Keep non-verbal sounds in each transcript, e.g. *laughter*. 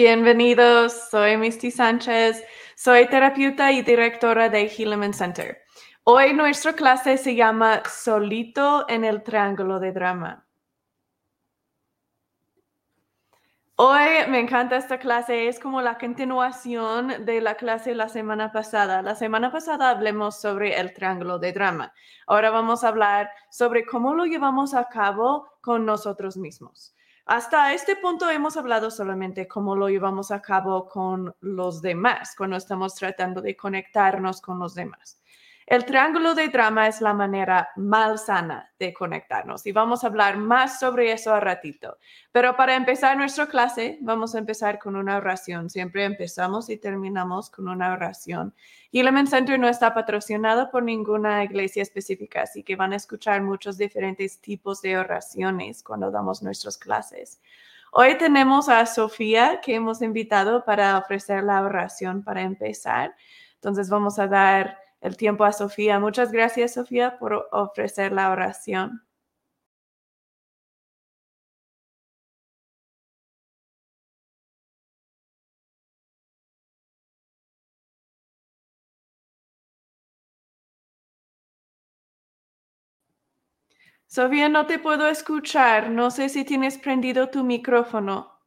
Bienvenidos, soy Misty Sánchez, soy terapeuta y directora de Hilleman Center. Hoy nuestra clase se llama Solito en el Triángulo de Drama. Hoy me encanta esta clase, es como la continuación de la clase la semana pasada. La semana pasada hablamos sobre el triángulo de drama. Ahora vamos a hablar sobre cómo lo llevamos a cabo con nosotros mismos. Hasta este punto hemos hablado solamente cómo lo llevamos a cabo con los demás, cuando estamos tratando de conectarnos con los demás. El triángulo de drama es la manera malsana de conectarnos y vamos a hablar más sobre eso a ratito. Pero para empezar nuestra clase, vamos a empezar con una oración. Siempre empezamos y terminamos con una oración. Element Center no está patrocinado por ninguna iglesia específica, así que van a escuchar muchos diferentes tipos de oraciones cuando damos nuestras clases. Hoy tenemos a Sofía que hemos invitado para ofrecer la oración para empezar. Entonces vamos a dar el tiempo a Sofía. Muchas gracias, Sofía, por ofrecer la oración. Sofía, no te puedo escuchar. No sé si tienes prendido tu micrófono.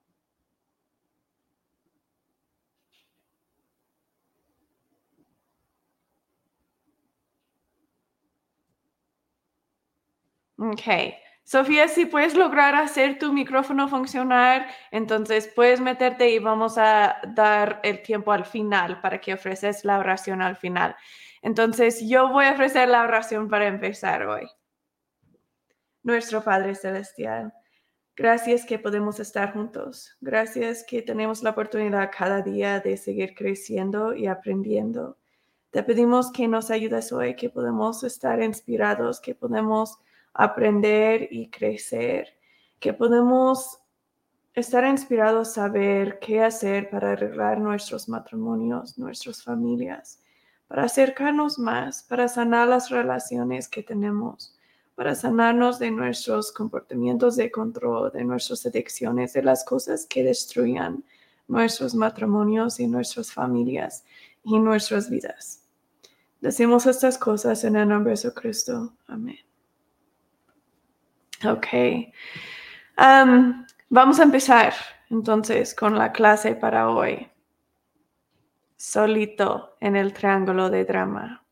Ok. Sofía, si puedes lograr hacer tu micrófono funcionar, entonces puedes meterte y vamos a dar el tiempo al final para que ofreces la oración al final. Entonces, yo voy a ofrecer la oración para empezar hoy. Nuestro Padre Celestial, gracias que podemos estar juntos. Gracias que tenemos la oportunidad cada día de seguir creciendo y aprendiendo. Te pedimos que nos ayudes hoy, que podemos estar inspirados, que podemos aprender y crecer, que podemos estar inspirados a saber qué hacer para arreglar nuestros matrimonios, nuestras familias, para acercarnos más, para sanar las relaciones que tenemos, para sanarnos de nuestros comportamientos de control, de nuestras adicciones, de las cosas que destruyan nuestros matrimonios y nuestras familias y nuestras vidas. Decimos estas cosas en el nombre de Jesucristo. Amén. Ok. vamos a empezar entonces con la clase para hoy. Solito en el triángulo de drama.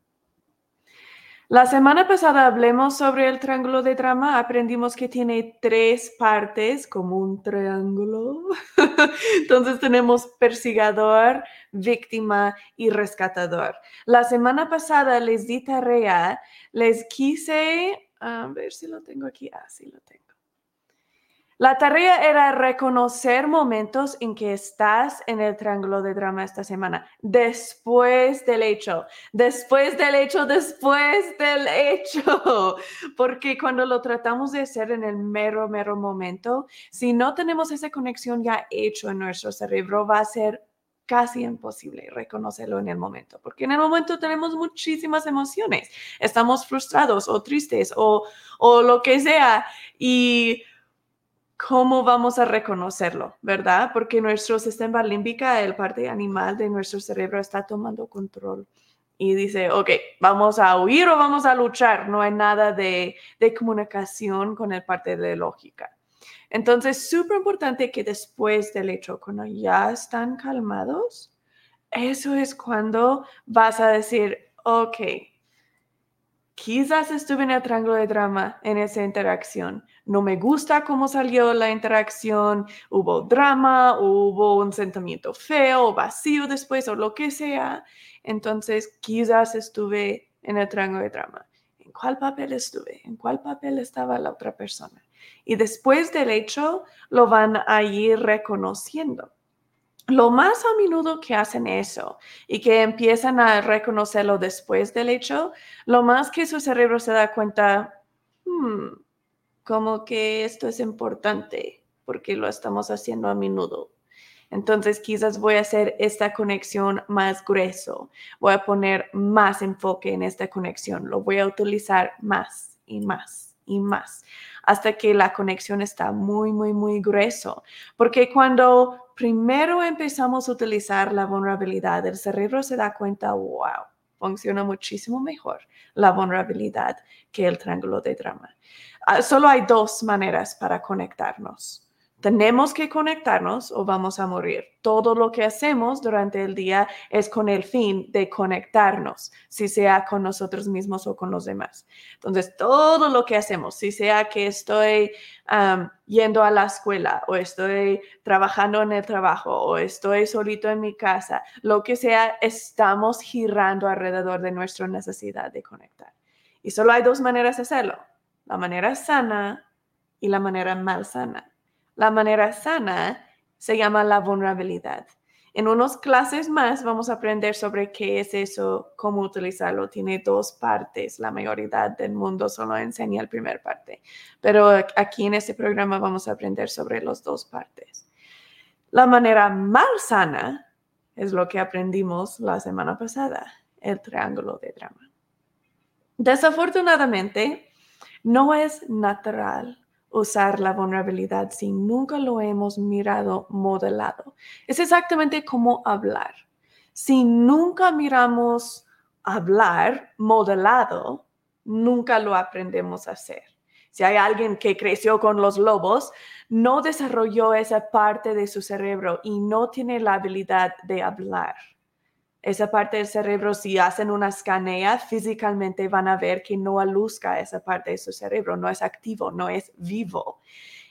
La semana pasada hablemos sobre el triángulo de drama. Aprendimos que tiene tres partes como un triángulo. *laughs* Entonces tenemos persigador, víctima y rescatador. La semana pasada les di tarea, les quise a ver si lo tengo aquí. Ah, sí lo tengo. La tarea era reconocer momentos en que estás en el triángulo de drama esta semana, después del hecho, después del hecho, después del hecho, *laughs* porque cuando lo tratamos de hacer en el mero, mero momento, si no tenemos esa conexión ya hecho en nuestro cerebro, va a ser casi imposible reconocerlo en el momento, porque en el momento tenemos muchísimas emociones, estamos frustrados o tristes o, o lo que sea, y cómo vamos a reconocerlo, ¿verdad? Porque nuestro sistema límbico, el parte animal de nuestro cerebro, está tomando control y dice, ok, vamos a huir o vamos a luchar. No hay nada de, de comunicación con el parte de lógica. Entonces, súper importante que después del hecho, cuando ya están calmados, eso es cuando vas a decir, ok, quizás estuve en el triángulo de drama en esa interacción. No me gusta cómo salió la interacción, hubo drama, hubo un sentimiento feo, vacío después o lo que sea. Entonces, quizás estuve en el triángulo de drama. ¿En cuál papel estuve? ¿En cuál papel estaba la otra persona? Y después del hecho lo van a ir reconociendo. Lo más a menudo que hacen eso y que empiezan a reconocerlo después del hecho, lo más que su cerebro se da cuenta, hmm, como que esto es importante porque lo estamos haciendo a menudo. Entonces quizás voy a hacer esta conexión más grueso, voy a poner más enfoque en esta conexión, lo voy a utilizar más y más y más, hasta que la conexión está muy, muy, muy grueso. Porque cuando primero empezamos a utilizar la vulnerabilidad, el cerebro se da cuenta, wow, funciona muchísimo mejor la vulnerabilidad que el triángulo de drama. Ah, solo hay dos maneras para conectarnos tenemos que conectarnos o vamos a morir. Todo lo que hacemos durante el día es con el fin de conectarnos, si sea con nosotros mismos o con los demás. Entonces, todo lo que hacemos, si sea que estoy yendo a la escuela o estoy trabajando en el trabajo o estoy solito en mi casa, lo que sea, estamos girando alrededor de nuestra necesidad de conectar. Y solo hay dos maneras de hacerlo, la manera sana y la manera mal sana. La manera sana se llama la vulnerabilidad. En unas clases más vamos a aprender sobre qué es eso, cómo utilizarlo. Tiene dos partes. La mayoría del mundo solo enseña la primera parte. Pero aquí en este programa vamos a aprender sobre las dos partes. La manera más sana es lo que aprendimos la semana pasada, el triángulo de drama. Desafortunadamente, no es natural usar la vulnerabilidad si nunca lo hemos mirado modelado. Es exactamente como hablar. Si nunca miramos hablar modelado, nunca lo aprendemos a hacer. Si hay alguien que creció con los lobos, no desarrolló esa parte de su cerebro y no tiene la habilidad de hablar esa parte del cerebro, si hacen una escanea, físicamente van a ver que no aluzca esa parte de su cerebro, no es activo, no es vivo.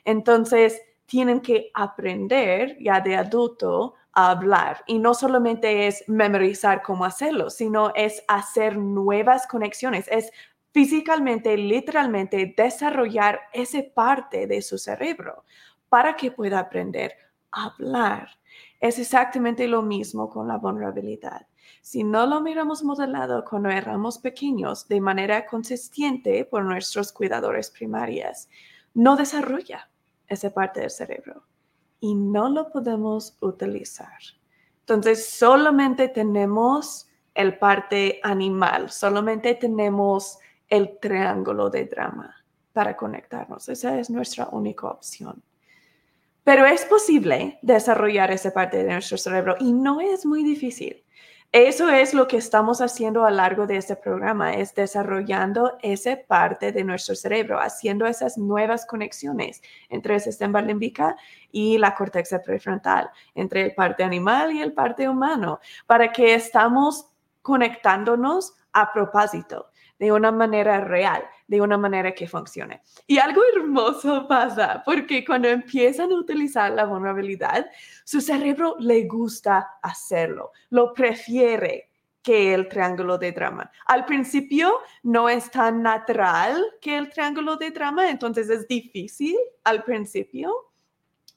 Entonces, tienen que aprender ya de adulto a hablar. Y no solamente es memorizar cómo hacerlo, sino es hacer nuevas conexiones, es físicamente, literalmente desarrollar esa parte de su cerebro para que pueda aprender a hablar. Es exactamente lo mismo con la vulnerabilidad. Si no lo miramos modelado cuando éramos pequeños de manera consistente por nuestros cuidadores primarias, no desarrolla esa parte del cerebro y no lo podemos utilizar. Entonces, solamente tenemos el parte animal, solamente tenemos el triángulo de drama para conectarnos. Esa es nuestra única opción. Pero es posible desarrollar esa parte de nuestro cerebro y no es muy difícil. Eso es lo que estamos haciendo a lo largo de este programa, es desarrollando esa parte de nuestro cerebro, haciendo esas nuevas conexiones entre el sistema límbica y la corteza prefrontal, entre el parte animal y el parte humano, para que estamos conectándonos a propósito de una manera real, de una manera que funcione. Y algo hermoso pasa porque cuando empiezan a utilizar la vulnerabilidad, su cerebro le gusta hacerlo, lo prefiere que el triángulo de drama. Al principio no es tan natural que el triángulo de drama, entonces es difícil al principio,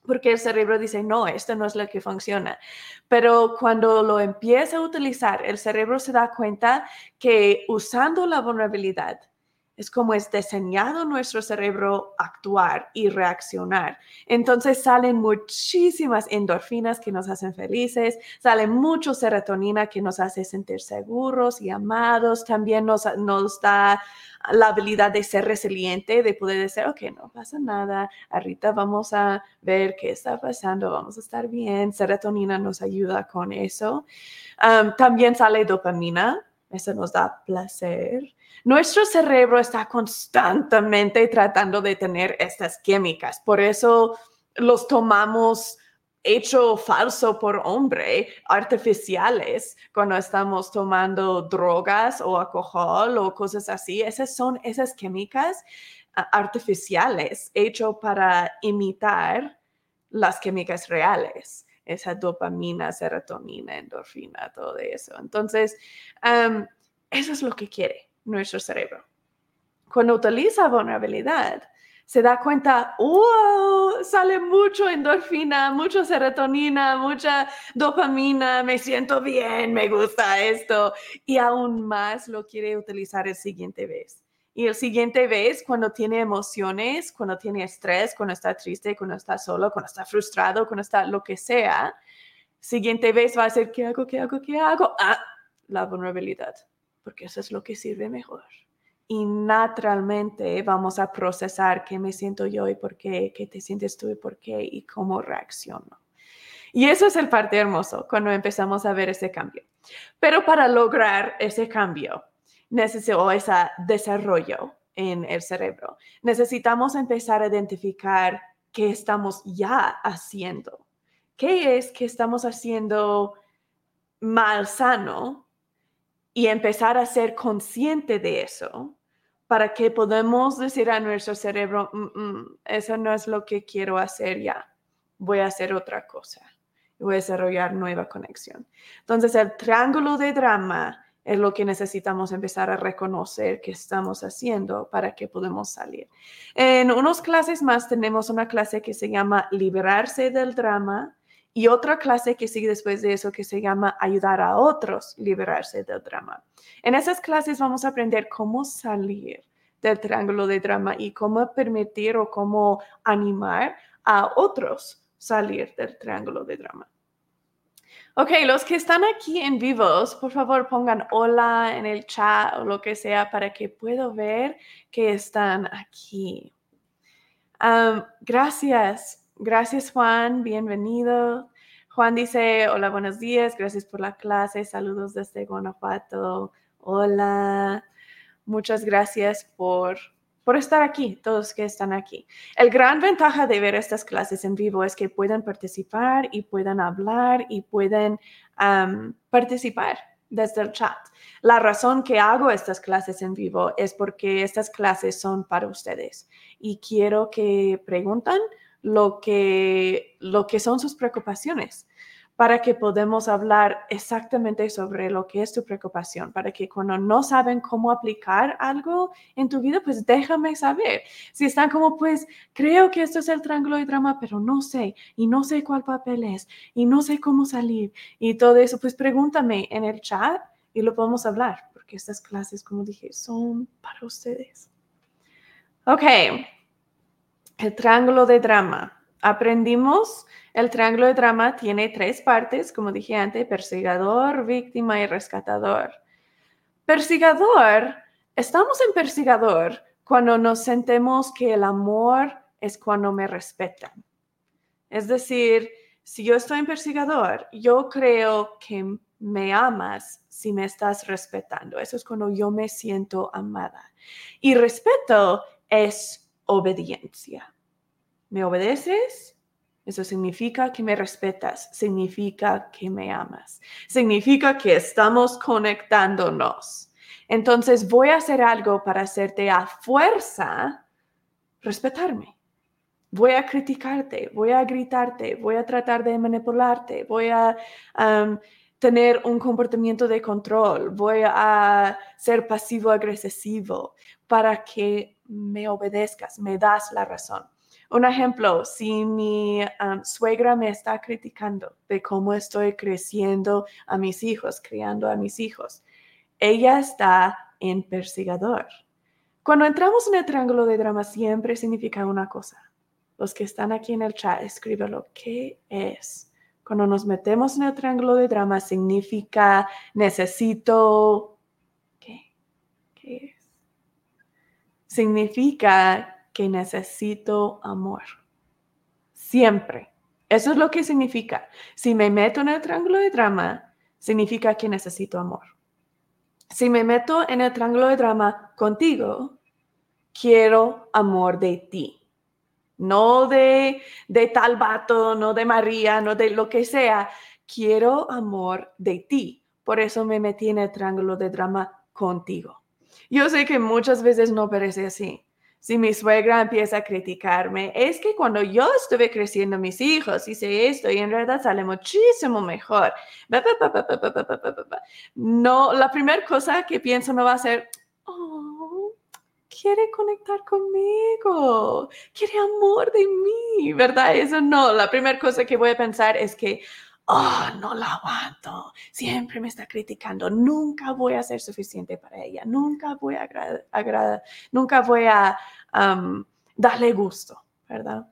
porque el cerebro dice, no, esto no es lo que funciona. Pero cuando lo empieza a utilizar, el cerebro se da cuenta que usando la vulnerabilidad, es como es diseñado nuestro cerebro actuar y reaccionar. Entonces salen muchísimas endorfinas que nos hacen felices, sale mucho serotonina que nos hace sentir seguros y amados, también nos, nos da la habilidad de ser resiliente, de poder decir, ok, no pasa nada, ahorita vamos a ver qué está pasando, vamos a estar bien. Serotonina nos ayuda con eso. también sale dopamina, eso nos da placer. Nuestro cerebro está constantemente tratando de tener estas químicas, por eso los tomamos hecho falso por hombre, artificiales, cuando estamos tomando drogas o alcohol o cosas así. Esas son esas químicas ah, artificiales hecho para imitar las químicas reales, esa dopamina, serotonina, endorfina, todo eso. Entonces, eso es lo que quiere nuestro cerebro. Cuando utiliza vulnerabilidad, se da cuenta, wow, sale mucho endorfina, mucha serotonina, mucha dopamina, me siento bien, me gusta esto, y aún más lo quiere utilizar el siguiente vez. Y el siguiente vez, cuando tiene emociones, cuando tiene estrés, cuando está triste, cuando está solo, cuando está frustrado, cuando está lo que sea, siguiente vez va a ser, ¿qué hago? ¿Qué hago? ¿Qué hago? Ah, la vulnerabilidad, porque eso es lo que sirve mejor y naturalmente vamos a procesar qué me siento yo y por qué, qué te sientes tú y por qué y cómo reacciono. Y eso es el parte hermoso cuando empezamos a ver ese cambio. Pero para lograr ese cambio necesito, ese desarrollo en el cerebro, necesitamos empezar a identificar qué estamos ya haciendo. ¿Qué es que estamos haciendo mal sano? Y empezar a ser consciente de eso para que podamos decir a nuestro cerebro, mm, mm, eso no es lo que quiero hacer ya, voy a hacer otra cosa, voy a desarrollar nueva conexión. Entonces, el triángulo de drama es lo que necesitamos empezar a reconocer que estamos haciendo para que podamos salir. En unas clases más tenemos una clase que se llama liberarse del drama y otra clase que sigue después de eso que se llama ayudar a otros liberarse del drama. En esas clases vamos a aprender cómo salir del triángulo de drama y cómo permitir o cómo animar a otros salir del triángulo de drama. Ok, los que están aquí en vivos, por favor pongan hola en el chat o lo que sea para que pueda ver que están aquí. gracias Gracias, Juan. Bienvenido. Juan dice, hola, buenos días. Gracias por la clase. Saludos desde Guanajuato. Hola. Muchas gracias por, por estar aquí, todos que están aquí. El gran ventaja de ver estas clases en vivo es que pueden participar y pueden hablar y pueden participar desde el chat. La razón que hago estas clases en vivo es porque estas clases son para ustedes y quiero que preguntan lo que, lo que son sus preocupaciones para que podamos hablar exactamente sobre lo que es tu preocupación, para que cuando no saben cómo aplicar algo en tu vida, pues déjame saber. Si están como, pues creo que esto es el triángulo de drama, pero no sé, y no sé cuál papel es, y no sé cómo salir, y todo eso, pues pregúntame en el chat y lo podemos hablar, porque estas clases, como dije, son para ustedes. Ok. El triángulo de drama. Aprendimos, el triángulo de drama tiene tres partes, como dije antes, persigador, víctima y rescatador. Persigador, estamos en persigador cuando nos sentimos que el amor es cuando me respetan. Es decir, si yo estoy en persigador, yo creo que me amas si me estás respetando. Eso es cuando yo me siento amada. Y respeto es obediencia. ¿Me obedeces? Eso significa que me respetas, significa que me amas, significa que estamos conectándonos. Entonces voy a hacer algo para hacerte a fuerza respetarme. Voy a criticarte, voy a gritarte, voy a tratar de manipularte, voy a um, tener un comportamiento de control, voy a ser pasivo-agresivo para que me obedezcas, me das la razón. Un ejemplo, si mi um, suegra me está criticando de cómo estoy creciendo a mis hijos, criando a mis hijos, ella está en persigador. Cuando entramos en el triángulo de drama siempre significa una cosa. Los que están aquí en el chat, escríbelo. ¿Qué es? Cuando nos metemos en el triángulo de drama significa necesito... ¿Qué? ¿Qué es? Significa que necesito amor. Siempre. Eso es lo que significa. Si me meto en el triángulo de drama, significa que necesito amor. Si me meto en el triángulo de drama contigo, quiero amor de ti. No de, de tal vato, no de María, no de lo que sea. Quiero amor de ti. Por eso me metí en el triángulo de drama contigo. Yo sé que muchas veces no parece así. Si mi suegra empieza a criticarme, es que cuando yo estuve creciendo mis hijos, hice esto y en realidad sale muchísimo mejor. No, la primera cosa que pienso no va a ser, oh, quiere conectar conmigo, quiere amor de mí, ¿verdad? Eso no, la primera cosa que voy a pensar es que, oh, no la aguanto, siempre me está criticando, nunca voy a ser suficiente para ella, nunca voy a agradar, nunca voy a darle gusto, ¿verdad?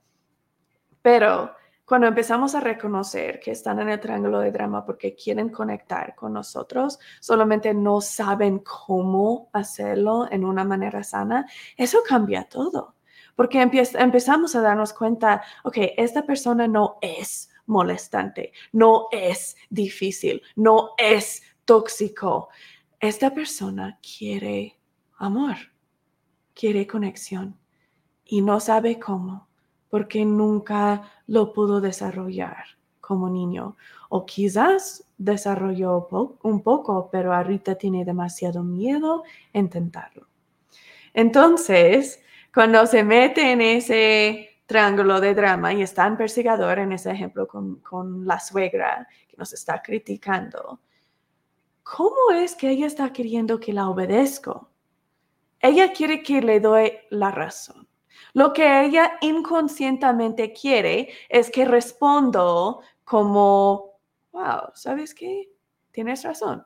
Pero Cuando empezamos a reconocer que están en el triángulo de drama porque quieren conectar con nosotros, solamente no saben cómo hacerlo en una manera sana, eso cambia todo. Porque empezamos a darnos cuenta, ok, esta persona no es molestante, no es difícil, no es tóxico. Esta persona quiere amor, quiere conexión y no sabe cómo porque nunca lo pudo desarrollar como niño. O quizás desarrolló un poco, pero ahorita tiene demasiado miedo en intentarlo. Entonces, cuando se mete en ese triángulo de drama y está en persigador, en ese ejemplo con, con la suegra que nos está criticando, ¿cómo es que ella está queriendo que la obedezco? Ella quiere que le doy la razón. Lo que ella inconscientemente quiere es que respondo como, wow, ¿sabes qué? Tienes razón.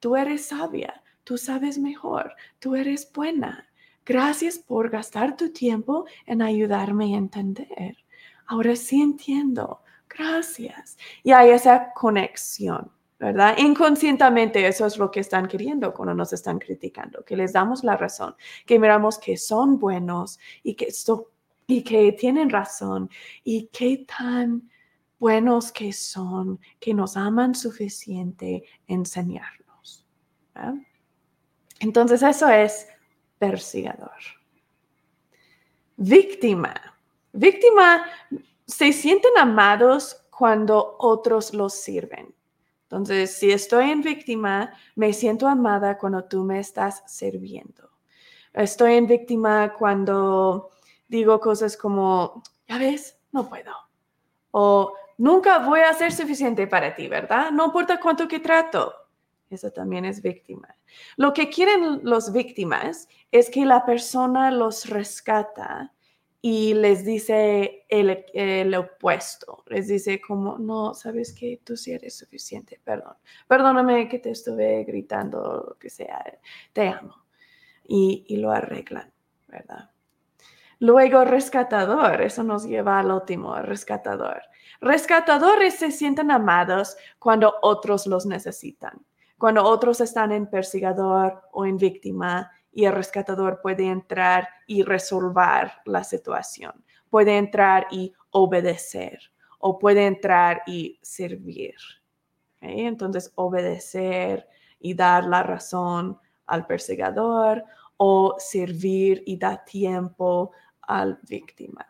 Tú eres sabia, tú sabes mejor, tú eres buena. Gracias por gastar tu tiempo en ayudarme a entender. Ahora sí entiendo. Gracias. Y hay esa conexión. ¿verdad? Inconscientemente eso es lo que están queriendo cuando nos están criticando, que les damos la razón, que miramos que son buenos y que, y que tienen razón y qué tan buenos que son, que nos aman suficiente enseñarnos. Entonces eso es persigador. Víctima. Víctima se sienten amados cuando otros los sirven. Entonces, si estoy en víctima, me siento amada cuando tú me estás sirviendo. Estoy en víctima cuando digo cosas como, ya ves, no puedo. O nunca voy a ser suficiente para ti, ¿verdad? No importa cuánto que trato. Eso también es víctima. Lo que quieren los víctimas es que la persona los rescata y les dice el, opuesto. Les dice como, no, sabes que tú sí eres suficiente, perdón. Perdóname que te estuve gritando, lo que sea, te amo. Y, y lo arreglan, ¿verdad? Luego, rescatador, eso nos lleva al último, rescatador. Rescatadores se sienten amados cuando otros los necesitan, cuando otros están en persigador o en víctima y el rescatador puede entrar y resolver la situación, puede entrar y obedecer o puede entrar y servir. Entonces, obedecer y dar la razón al perseguidor o servir y dar tiempo al víctima.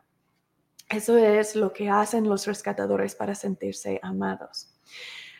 Eso es lo que hacen los rescatadores para sentirse amados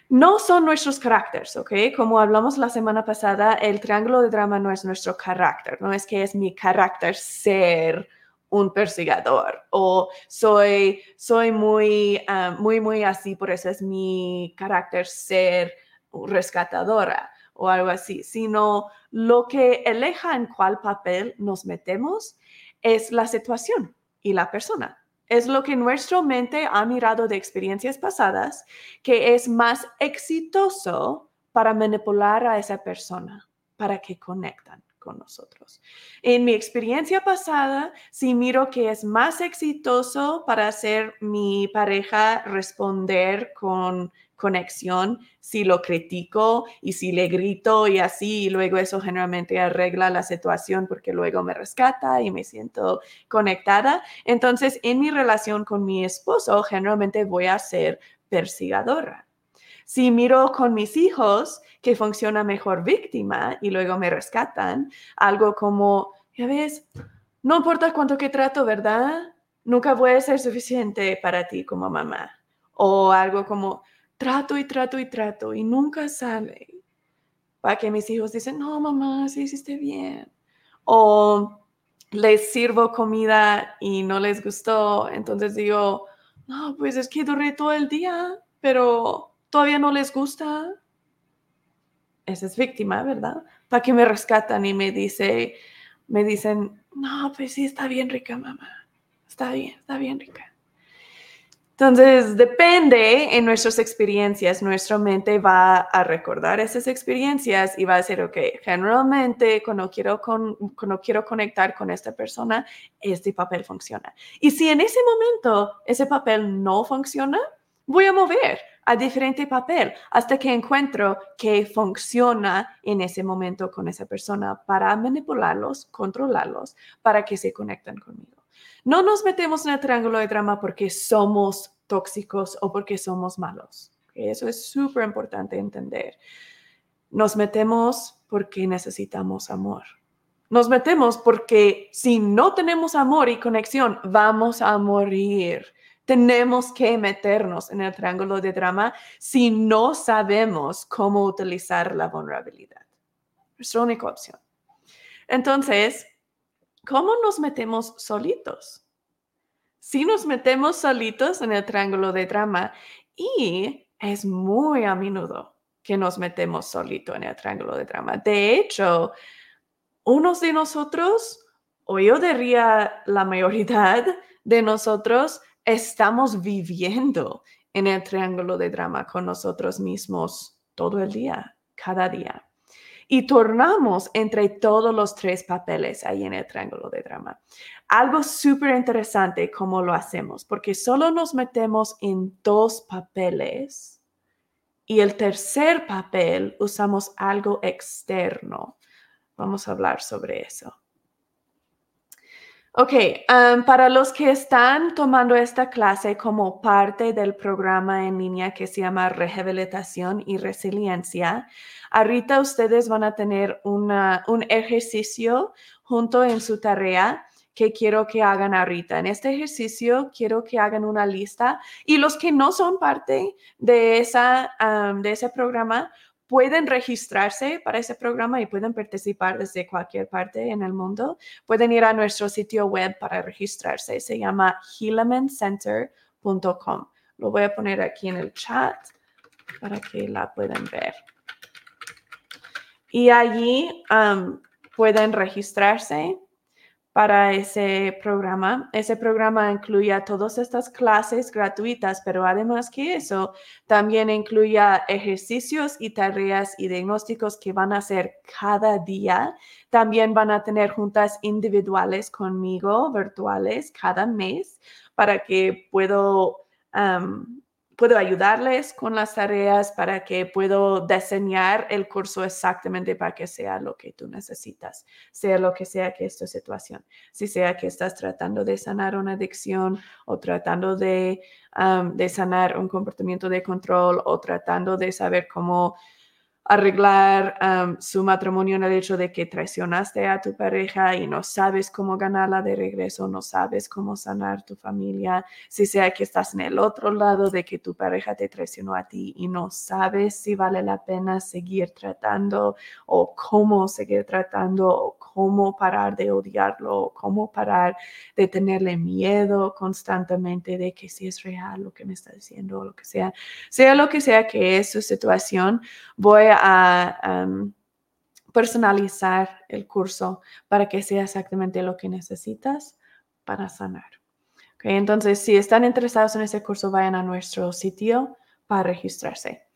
no son nuestros caracteres, ¿ok? Como hablamos la semana pasada, el triángulo de drama no es nuestro carácter, no es que es mi carácter ser un perseguidor o soy, soy muy, ah, muy, muy así, por eso es mi carácter ser rescatadora o algo así, sino lo que eleja en cuál papel nos metemos es la situación y la persona es lo que nuestra mente ha mirado de experiencias pasadas que es más exitoso para manipular a esa persona, para que conectan con nosotros. En mi experiencia pasada, si miro que es más exitoso para hacer mi pareja responder con conexión si lo critico y si le grito y así, y luego eso generalmente arregla la situación porque luego me rescata y me siento conectada. Entonces, en mi relación con mi esposo, generalmente voy a ser persigadora. Si miro con mis hijos que funciona mejor víctima y luego me rescatan, algo como, ya ves, no importa cuánto que trato, ¿verdad? Nunca voy a ser suficiente para ti como mamá. O algo como, trato y trato y trato y nunca sale. Para que mis hijos dicen, no, mamá, sí hiciste bien. O les sirvo comida y no les gustó, entonces digo, no, pues es que duré todo el día, pero todavía no les gusta. Esa es víctima, ¿verdad? Para que me rescatan y me dice, me dicen, no, pues sí, está bien rica, mamá. Está bien, está bien rica. Entonces, depende en nuestras experiencias, nuestra mente va a recordar esas experiencias y va a decir, ok, generalmente cuando quiero, con, cuando quiero conectar con esta persona, este papel funciona. Y si en ese momento ese papel no funciona, voy a mover a diferente papel hasta que encuentro que funciona en ese momento con esa persona para manipularlos, controlarlos, para que se conecten conmigo. No nos metemos en el triángulo de drama porque somos tóxicos o porque somos malos. Eso es súper importante entender. Nos metemos porque necesitamos amor. Nos metemos porque si no tenemos amor y conexión, vamos a morir. Tenemos que meternos en el triángulo de drama si no sabemos cómo utilizar la vulnerabilidad. Es la única opción. Entonces, ¿Cómo nos metemos solitos? Si nos metemos solitos en el triángulo de drama y es muy a menudo que nos metemos solito en el triángulo de drama. De hecho, unos de nosotros, o yo diría la mayoría de nosotros, estamos viviendo en el triángulo de drama con nosotros mismos todo el día, cada día y tornamos entre todos los tres papeles ahí en el triángulo de drama. Algo súper interesante cómo lo hacemos, porque solo nos metemos en dos papeles y el tercer papel usamos algo externo. Vamos a hablar sobre eso. Ok, um, para los que están tomando esta clase como parte del programa en línea que se llama Rehabilitación y Resiliencia, ahorita ustedes van a tener un ejercicio junto en su tarea que quiero que hagan ahorita. En este ejercicio quiero que hagan una lista y los que no son parte de, esa, um, de ese programa, pueden registrarse para ese programa y pueden participar desde cualquier parte en el mundo. Pueden ir a nuestro sitio web para registrarse. Se llama healamencenter.com. Lo voy a poner aquí en el chat para que la puedan ver. Y allí um, pueden registrarse para ese programa. Ese programa incluye todas estas clases gratuitas, pero además que eso, también incluye ejercicios y tareas y diagnósticos que van a hacer cada día. También van a tener juntas individuales conmigo, virtuales, cada mes, para que puedo puedo ayudarles con las tareas para que puedo diseñar el curso exactamente para que sea lo que tú necesitas, sea lo que sea que esta situación, si sea que estás tratando de sanar una adicción o tratando de, de sanar un comportamiento de control o tratando de saber cómo arreglar su matrimonio en el hecho de que traicionaste a tu pareja y no sabes cómo ganarla de regreso, no sabes cómo sanar tu familia, si sea que estás en el otro lado de que tu pareja te traicionó a ti y no sabes si vale la pena seguir tratando o cómo seguir tratando o cómo parar de odiarlo cómo parar de tenerle miedo constantemente de que si es real lo que me está diciendo o lo que sea, sea lo que sea que es su situación, voy a a personalizar el curso para que sea exactamente lo que necesitas para sanar. Entonces, si están interesados en ese curso, vayan a nuestro sitio para registrarse.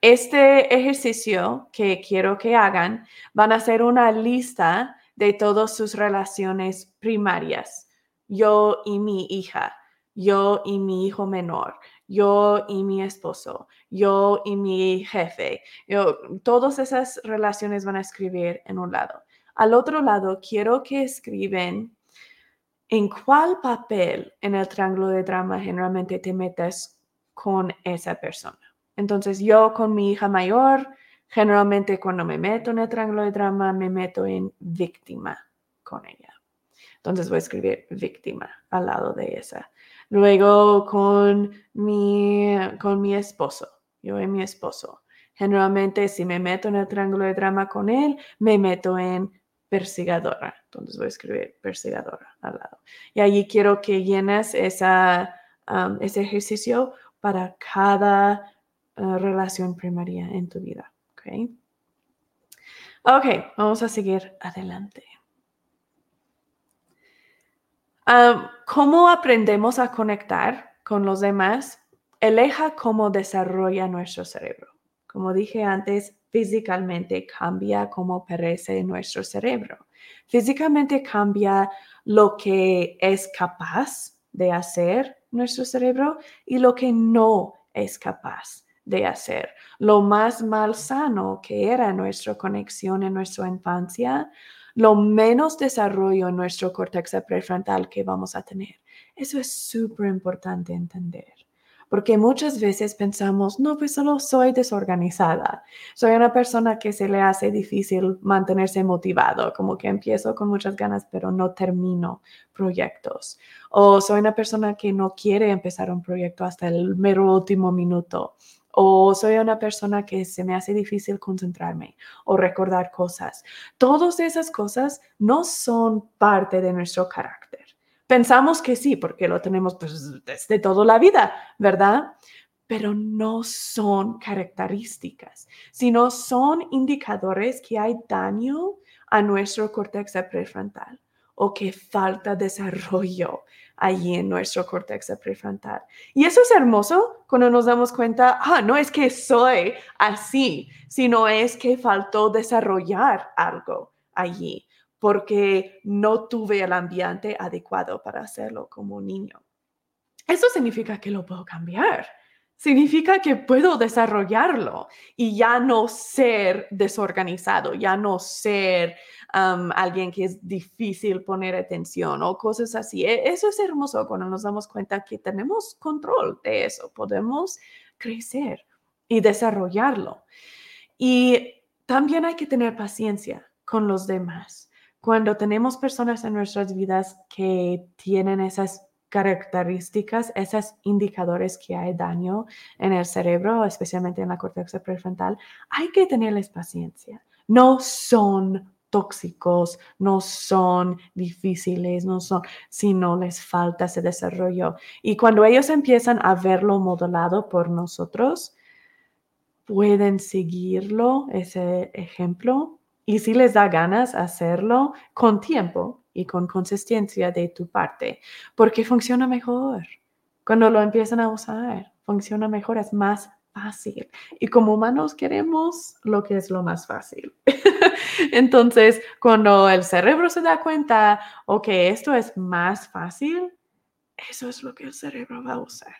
este ejercicio que quiero que hagan van a ser una lista de todas sus relaciones primarias, yo y mi hija, yo y mi hijo menor, yo y mi esposo, yo y mi jefe. Yo, todas esas relaciones van a escribir en un lado. Al otro lado, quiero que escriben en cuál papel en el triángulo de drama generalmente te metes con esa persona. Entonces, yo con mi hija mayor, generalmente cuando me meto en el triángulo de drama, me meto en víctima con ella. Entonces voy a escribir víctima al lado de esa. Luego con mi, con mi esposo, yo y mi esposo. Generalmente si me meto en el triángulo de drama con él, me meto en persigadora. Entonces voy a escribir persigadora al lado. Y allí quiero que llenes esa, um, ese ejercicio para cada uh, relación primaria en tu vida. ¿okay? ok, vamos a seguir adelante. ¿Cómo aprendemos a conectar con los demás, eleja cómo desarrolla nuestro cerebro. Como dije antes, físicamente cambia cómo perece nuestro cerebro. Físicamente cambia lo que es capaz de hacer nuestro cerebro y lo que no es capaz de hacer. Lo más malsano que era nuestra conexión en nuestra infancia, lo menos desarrollo en nuestro córtex prefrontal que vamos a tener. Eso es súper importante entender. Porque muchas veces pensamos, no, pues solo soy desorganizada. Soy una persona que se le hace difícil mantenerse motivado, como que empiezo con muchas ganas, pero no termino proyectos. O soy una persona que no quiere empezar un proyecto hasta el mero último minuto. O soy una persona que se me hace difícil concentrarme o recordar cosas. Todas esas cosas no son parte de nuestro carácter. Pensamos que sí, porque lo tenemos pues, desde toda la vida, ¿verdad? Pero no son características, sino son indicadores que hay daño a nuestro córtex prefrontal o que falta desarrollo allí en nuestro córtex prefrontal. Y eso es hermoso cuando nos damos cuenta, ah, no es que soy así, sino es que faltó desarrollar algo allí porque no tuve el ambiente adecuado para hacerlo como niño. Eso significa que lo puedo cambiar. Significa que puedo desarrollarlo y ya no ser desorganizado, ya no ser alguien que es difícil poner atención o cosas así. E, eso es hermoso cuando nos damos cuenta que tenemos control de eso, podemos crecer y desarrollarlo. Y también hay que tener paciencia con los demás cuando tenemos personas en nuestras vidas que tienen esas características, esos indicadores que hay daño en el cerebro, especialmente en la corteza prefrontal, hay que tenerles paciencia. No son tóxicos, no son difíciles, no son, sino les falta ese desarrollo. Y cuando ellos empiezan a verlo modelado por nosotros, pueden seguirlo, ese ejemplo, y si les da ganas hacerlo con tiempo y con consistencia de tu parte, porque funciona mejor. Cuando lo empiezan a usar, funciona mejor, es más fácil. Y como humanos queremos lo que es lo más fácil. *laughs* Entonces, cuando el cerebro se da cuenta, ok, esto es más fácil, eso es lo que el cerebro va a usar.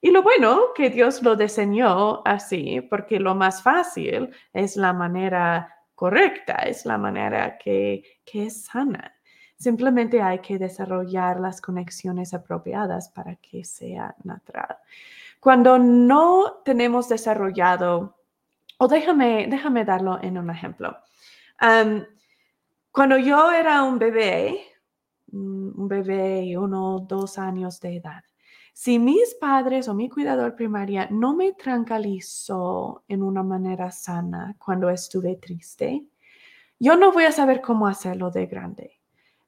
Y lo bueno que Dios lo diseñó así, porque lo más fácil es la manera correcta, es la manera que, es sana. Simplemente hay que desarrollar las conexiones apropiadas para que sea natural. Cuando no tenemos desarrollado, o déjame, déjame darlo en un ejemplo. cuando yo era un bebé, mm, un bebé uno, dos años de edad, si mis padres o mi cuidador primaria no me tranquilizó en una manera sana cuando estuve triste, yo no voy a saber cómo hacerlo de grande.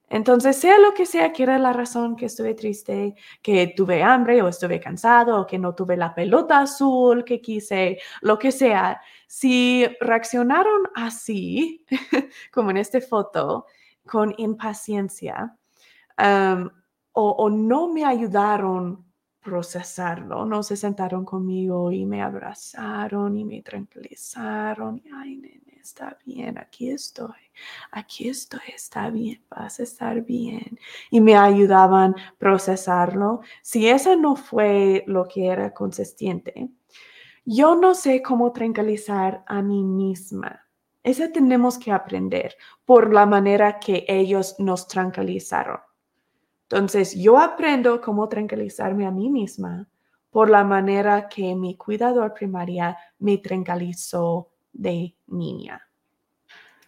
Entonces, sea lo que sea que era la razón que estuve triste, que tuve hambre o estuve cansado o que no tuve la pelota azul que quise, lo que sea, si reaccionaron así, *laughs* como en esta foto, con impaciencia, o, no me ayudaron procesarlo. No se sentaron conmigo y me abrazaron y me tranquilizaron. Y, Ay, está bien, aquí estoy, aquí estoy, está bien, vas a estar bien. Y me ayudaban a procesarlo. Si eso no fue lo que era consistente, yo no sé cómo tranquilizar a mí misma. Eso tenemos que aprender por la manera que ellos nos tranquilizaron. Entonces, yo aprendo cómo tranquilizarme a mí misma por la manera que mi cuidador primaria me tranquilizó de niña.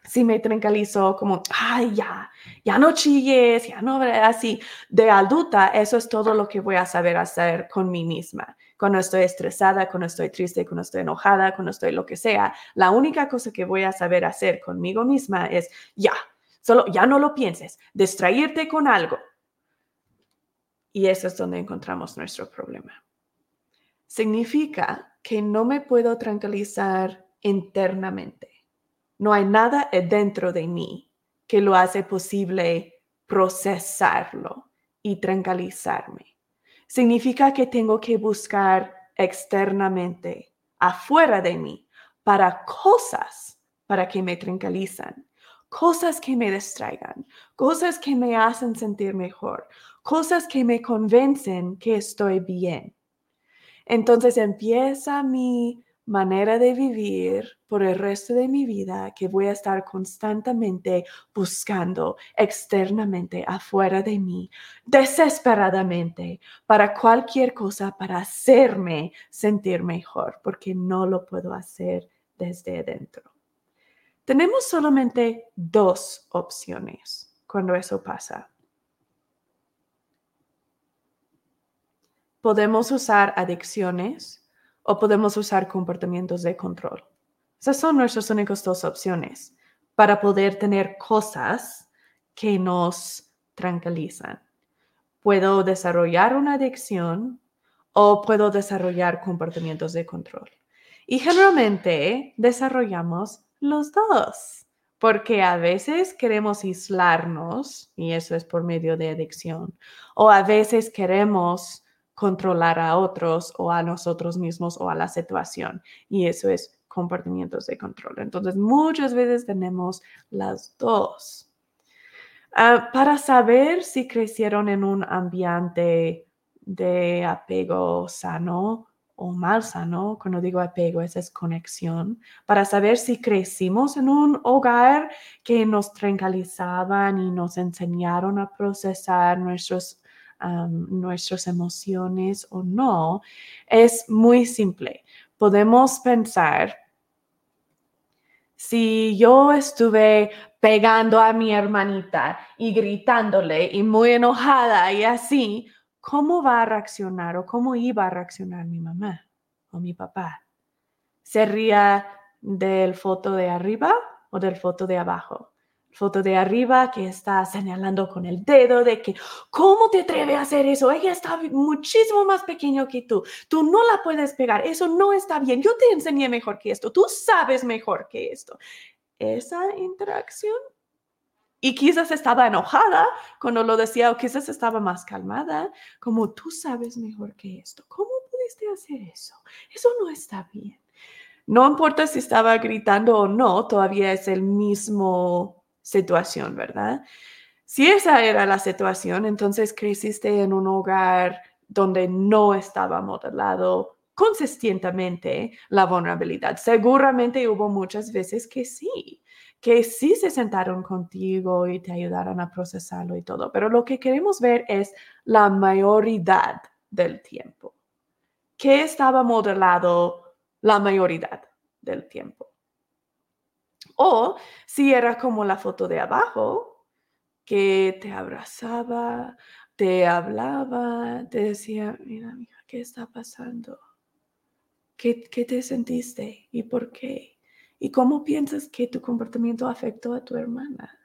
Si me tranquilizó como, ay, ya, ya no chilles, ya no, así, de adulta, eso es todo lo que voy a saber hacer con mí misma. Cuando estoy estresada, cuando estoy triste, cuando estoy enojada, cuando estoy lo que sea, la única cosa que voy a saber hacer conmigo misma es, ya, solo, ya no lo pienses, distraerte con algo, y eso es donde encontramos nuestro problema. Significa que no me puedo tranquilizar internamente. No hay nada dentro de mí que lo hace posible procesarlo y tranquilizarme. significa que tengo que buscar externamente, afuera de mí, para cosas para que me tranquilizan, cosas que me distraigan, cosas que me hacen sentir mejor, cosas que me convencen que estoy bien. Entonces empieza mi manera de vivir por el resto de mi vida que voy a estar constantemente buscando externamente afuera de mí, desesperadamente, para cualquier cosa, para hacerme sentir mejor, porque no lo puedo hacer desde adentro. Tenemos solamente dos opciones cuando eso pasa. Podemos usar adicciones o podemos usar comportamientos de control. Esas son nuestras únicas dos opciones para poder tener cosas que nos tranquilizan. Puedo desarrollar una adicción o puedo desarrollar comportamientos de control. Y generalmente desarrollamos los dos, porque a veces queremos aislarnos, y eso es por medio de adicción, o a veces queremos controlar a otros o a nosotros mismos o a la situación. Y eso es comportamientos de control. Entonces, muchas veces tenemos las dos. Ah, para saber si crecieron en un ambiente de apego sano o mal sano, cuando digo apego, esa es conexión, para saber si crecimos en un hogar que nos tranquilizaban y nos enseñaron a procesar nuestros nuestras emociones o no, es muy simple. Podemos pensar, si yo estuve pegando a mi hermanita y gritándole y muy enojada y así, ¿cómo va a reaccionar o cómo iba a reaccionar mi mamá o mi papá? ¿Sería del foto de arriba o del foto de abajo? Foto de arriba que está señalando con el dedo de que, ¿cómo te atreves a hacer eso? Ella está muchísimo más pequeño que tú. Tú no la puedes pegar. Eso no está bien. Yo te enseñé mejor que esto. Tú sabes mejor que esto. Esa interacción. Y quizás estaba enojada cuando lo decía o quizás estaba más calmada, como tú sabes mejor que esto. ¿Cómo pudiste hacer eso? Eso no está bien. No importa si estaba gritando o no, todavía es el mismo situación, ¿verdad? Si esa era la situación, entonces creciste en un hogar donde no estaba modelado consistentemente la vulnerabilidad. Seguramente hubo muchas veces que sí, que sí se sentaron contigo y te ayudaron a procesarlo y todo, pero lo que queremos ver es la mayoría del tiempo. ¿Qué estaba modelado la mayoría del tiempo? O si era como la foto de abajo, que te abrazaba, te hablaba, te decía, mira, mija, ¿qué está pasando? ¿Qué, ¿Qué te sentiste y por qué? ¿Y cómo piensas que tu comportamiento afectó a tu hermana?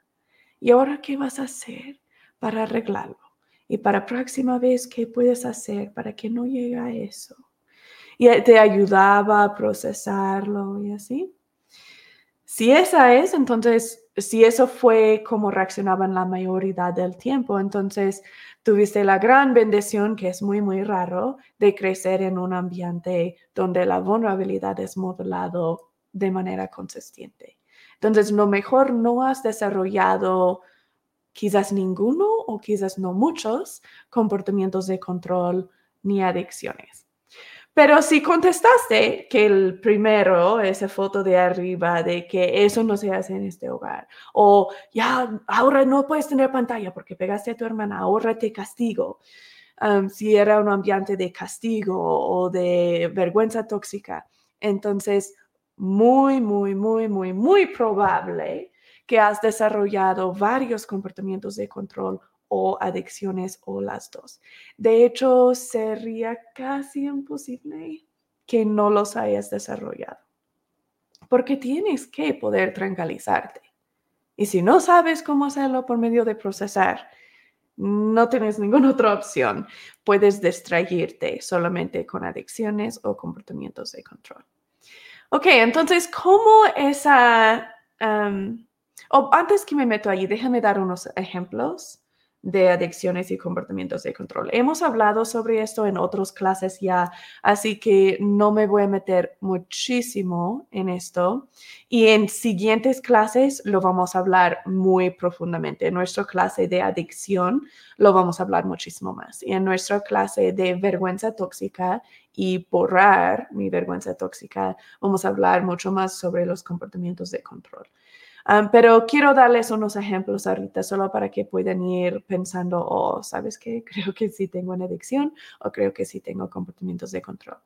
¿Y ahora qué vas a hacer para arreglarlo? Y para próxima vez, ¿qué puedes hacer para que no llegue a eso? Y te ayudaba a procesarlo y así. Si esa es, entonces, si eso fue como reaccionaban la mayoría del tiempo, entonces tuviste la gran bendición, que es muy, muy raro, de crecer en un ambiente donde la vulnerabilidad es modelado de manera consistente. Entonces, lo mejor no has desarrollado quizás ninguno o quizás no muchos comportamientos de control ni adicciones. Pero si contestaste que el primero, esa foto de arriba, de que eso no se hace en este hogar, o ya, ahora no puedes tener pantalla porque pegaste a tu hermana, ahora te castigo. Um, si era un ambiente de castigo o de vergüenza tóxica, entonces muy, muy, muy, muy, muy probable que has desarrollado varios comportamientos de control o adicciones o las dos. De hecho, sería casi imposible que no los hayas desarrollado, porque tienes que poder tranquilizarte. Y si no sabes cómo hacerlo por medio de procesar, no tienes ninguna otra opción. Puedes distraerte solamente con adicciones o comportamientos de control. Ok, entonces, ¿cómo esa... o antes que me meto allí, déjame dar unos ejemplos de adicciones y comportamientos de control. Hemos hablado sobre esto en otras clases ya, así que no me voy a meter muchísimo en esto. Y en siguientes clases lo vamos a hablar muy profundamente. En nuestra clase de adicción lo vamos a hablar muchísimo más. Y en nuestra clase de vergüenza tóxica y borrar mi vergüenza tóxica, vamos a hablar mucho más sobre los comportamientos de control pero quiero darles unos ejemplos ahorita solo para que puedan ir pensando, oh, ¿sabes qué? *laughs* Creo que sí tengo una adicción o creo que sí tengo comportamientos de control.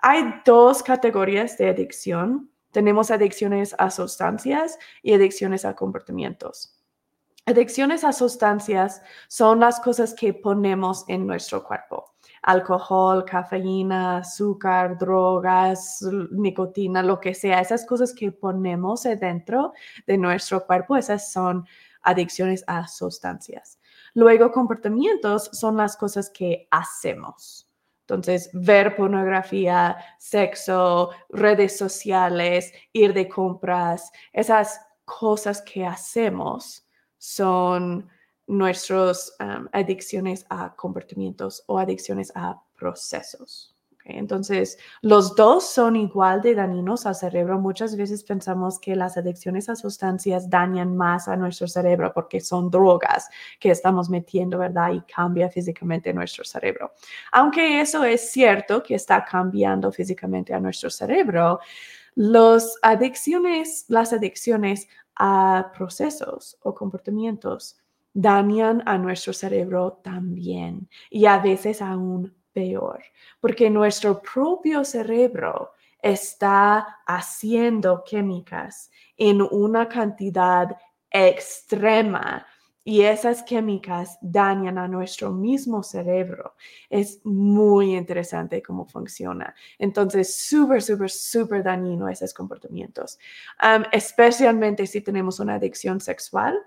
Hay dos categorías de adicción. Tenemos adicciones a sustancias y adicciones a comportamientos. Adicciones a sustancias son las cosas que ponemos en nuestro cuerpo alcohol, cafeína, azúcar, drogas, nicotina, lo que sea, esas cosas que ponemos dentro de nuestro cuerpo, esas son adicciones a sustancias. Luego, comportamientos son las cosas que hacemos. Entonces, ver pornografía, sexo, redes sociales, ir de compras, esas cosas que hacemos son nuestras adicciones a comportamientos o adicciones a procesos. Entonces, los dos son igual de dañinos al cerebro. Muchas veces pensamos que las adicciones a sustancias dañan más a nuestro cerebro porque son drogas que estamos metiendo, ¿verdad? Y cambia físicamente nuestro cerebro. Aunque eso es cierto que está cambiando físicamente a nuestro cerebro, los adicciones, las adicciones a procesos o comportamientos dañan a nuestro cerebro también y a veces aún peor, porque nuestro propio cerebro está haciendo químicas en una cantidad extrema y esas químicas dañan a nuestro mismo cerebro. Es muy interesante cómo funciona. Entonces, súper, súper, súper dañino esos comportamientos, especialmente si tenemos una adicción sexual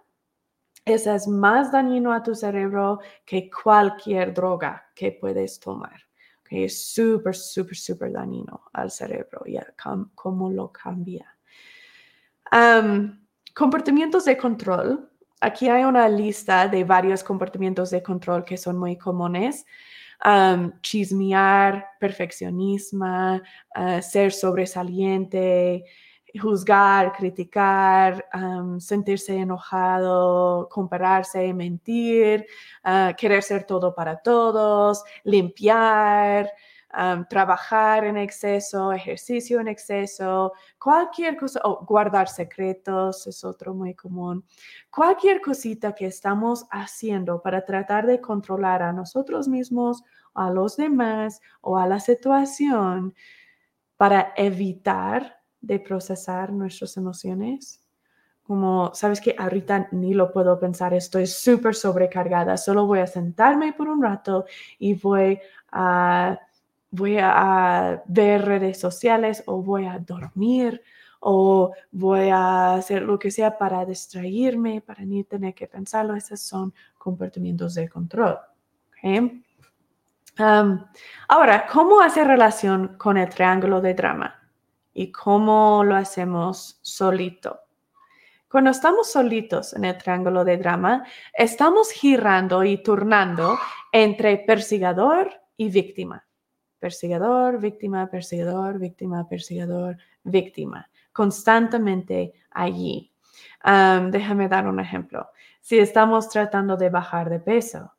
es más dañino a tu cerebro que cualquier droga que puedes tomar. Es súper, súper, súper dañino al cerebro y cómo lo cambia. comportamientos de control. Aquí hay una lista de varios comportamientos de control que son muy comunes. chismear, perfeccionismo, ah, ser sobresaliente, juzgar, criticar, sentirse enojado, compararse, mentir, ah, querer ser todo para todos, limpiar, trabajar en exceso, ejercicio en exceso, cualquier cosa, guardar secretos es otro muy común. Cualquier cosita que estamos haciendo para tratar de controlar a nosotros mismos, a los demás o a la situación para evitar de procesar nuestras emociones. Como, sabes que ahorita ni lo puedo pensar, estoy súper sobrecargada, solo voy a sentarme por un rato y voy a, voy a ver redes sociales o voy a dormir o voy a hacer lo que sea para distraerme, para ni tener que pensarlo. Esos son comportamientos de control. ahora, ¿cómo hace relación con el triángulo de drama? Y cómo lo hacemos solito. Cuando estamos solitos en el triángulo de drama, estamos girando y turnando entre persigador y víctima. Persigador, víctima, persigador, víctima, persigador, víctima. Constantemente allí. déjame dar un ejemplo. Si estamos tratando de bajar de peso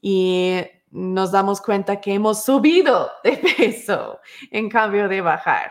y nos damos cuenta que hemos subido de *laughs* peso en cambio de bajar,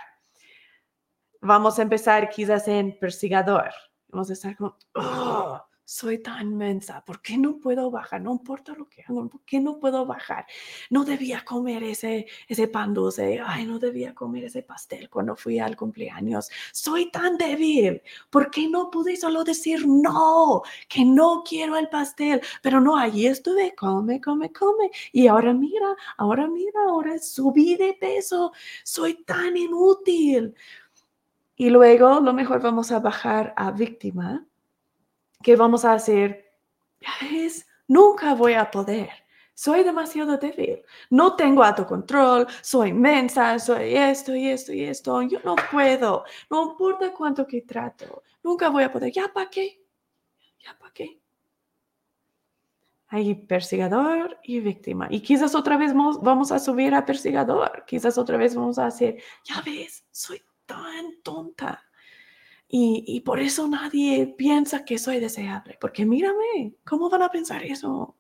vamos a empezar quizás en persigador. Vamos a estar como, oh, soy tan mensa, ¿por qué no puedo bajar? No importa lo que hago, ¿por qué no puedo bajar? No debía comer ese, ese pan dulce, ay, no debía comer ese pastel cuando fui al cumpleaños. Soy tan débil, ¿por qué no pude solo decir no, que no quiero el pastel? Pero no, allí estuve, come, come, come. Y ahora mira, ahora mira, ahora subí de peso, soy tan inútil. Y luego lo mejor vamos a bajar a víctima, que vamos a hacer, es, nunca voy a poder. Soy demasiado débil. No tengo autocontrol. Soy mensa. Soy esto y esto y esto. Yo no puedo. No importa cuánto que trato. Nunca voy a poder. ¿Ya para qué? ¿Ya para qué? Hay persigador y víctima. Y quizás otra vez vamos a subir a persigador. Quizás otra vez vamos a hacer, ya ves, soy tan tonta. Y, y, por eso nadie piensa que soy deseable, porque mírame, ¿cómo van a pensar eso?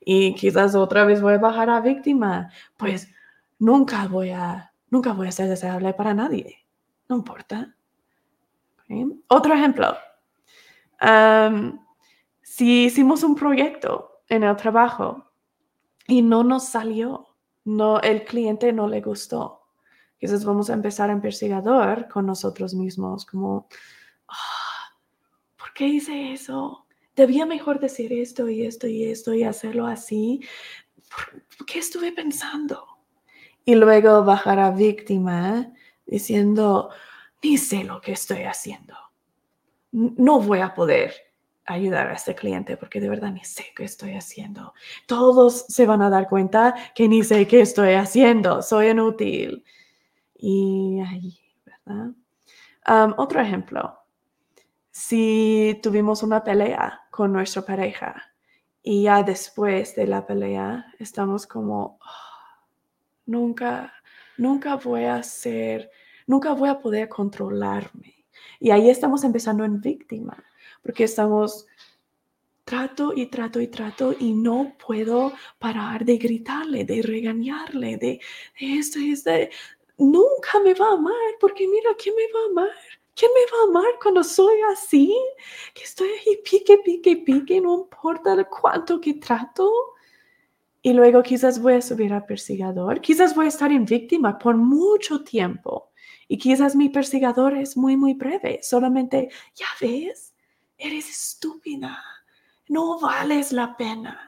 Y quizás otra vez voy a bajar a víctima, pues nunca voy a, nunca voy a ser deseable para nadie, no importa. Otro ejemplo, si hicimos un proyecto en el trabajo y no nos salió, no, el cliente no le gustó, Quizás vamos a empezar en persigador con nosotros mismos, como, ah, ¿por qué hice eso? Debía mejor decir esto y esto y esto y hacerlo así. ¿Por qué estuve pensando? Y luego bajar a víctima diciendo, ni sé lo que estoy haciendo. No voy a poder ayudar a este cliente porque de verdad ni sé qué estoy haciendo. Todos se van a dar cuenta que ni sé qué estoy haciendo. Soy inútil. Y ahí, ¿verdad? otro ejemplo, si tuvimos una pelea con nuestra pareja y ya después de la pelea estamos como, ah, nunca, nunca voy a ser, nunca voy a poder controlarme. Y ahí estamos empezando en víctima, porque estamos trato y trato y trato y no puedo parar de gritarle, de regañarle, de, de esto y esto nunca me va a amar, porque mira, ¿quién me va a amar? ¿Quién me va a amar cuando soy así? Que estoy ahí pique, pique, pique, no importa cuánto que trato. Y luego quizás voy a subir a persigador, quizás voy a estar en víctima por mucho tiempo. Y quizás mi persigador es muy, muy breve. Solamente, ya ves, eres estúpida. No vales la pena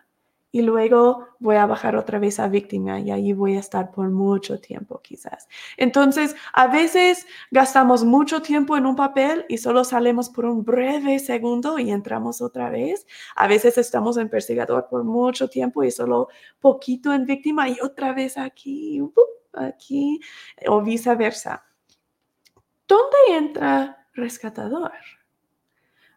y luego voy a bajar otra vez a víctima y ahí voy a estar por mucho tiempo quizás. Entonces, a veces gastamos mucho tiempo en un papel y solo salimos por un breve segundo y entramos otra vez. A veces estamos en perseguidor por mucho tiempo y solo poquito en víctima y otra vez aquí, aquí o viceversa. ¿Dónde entra rescatador?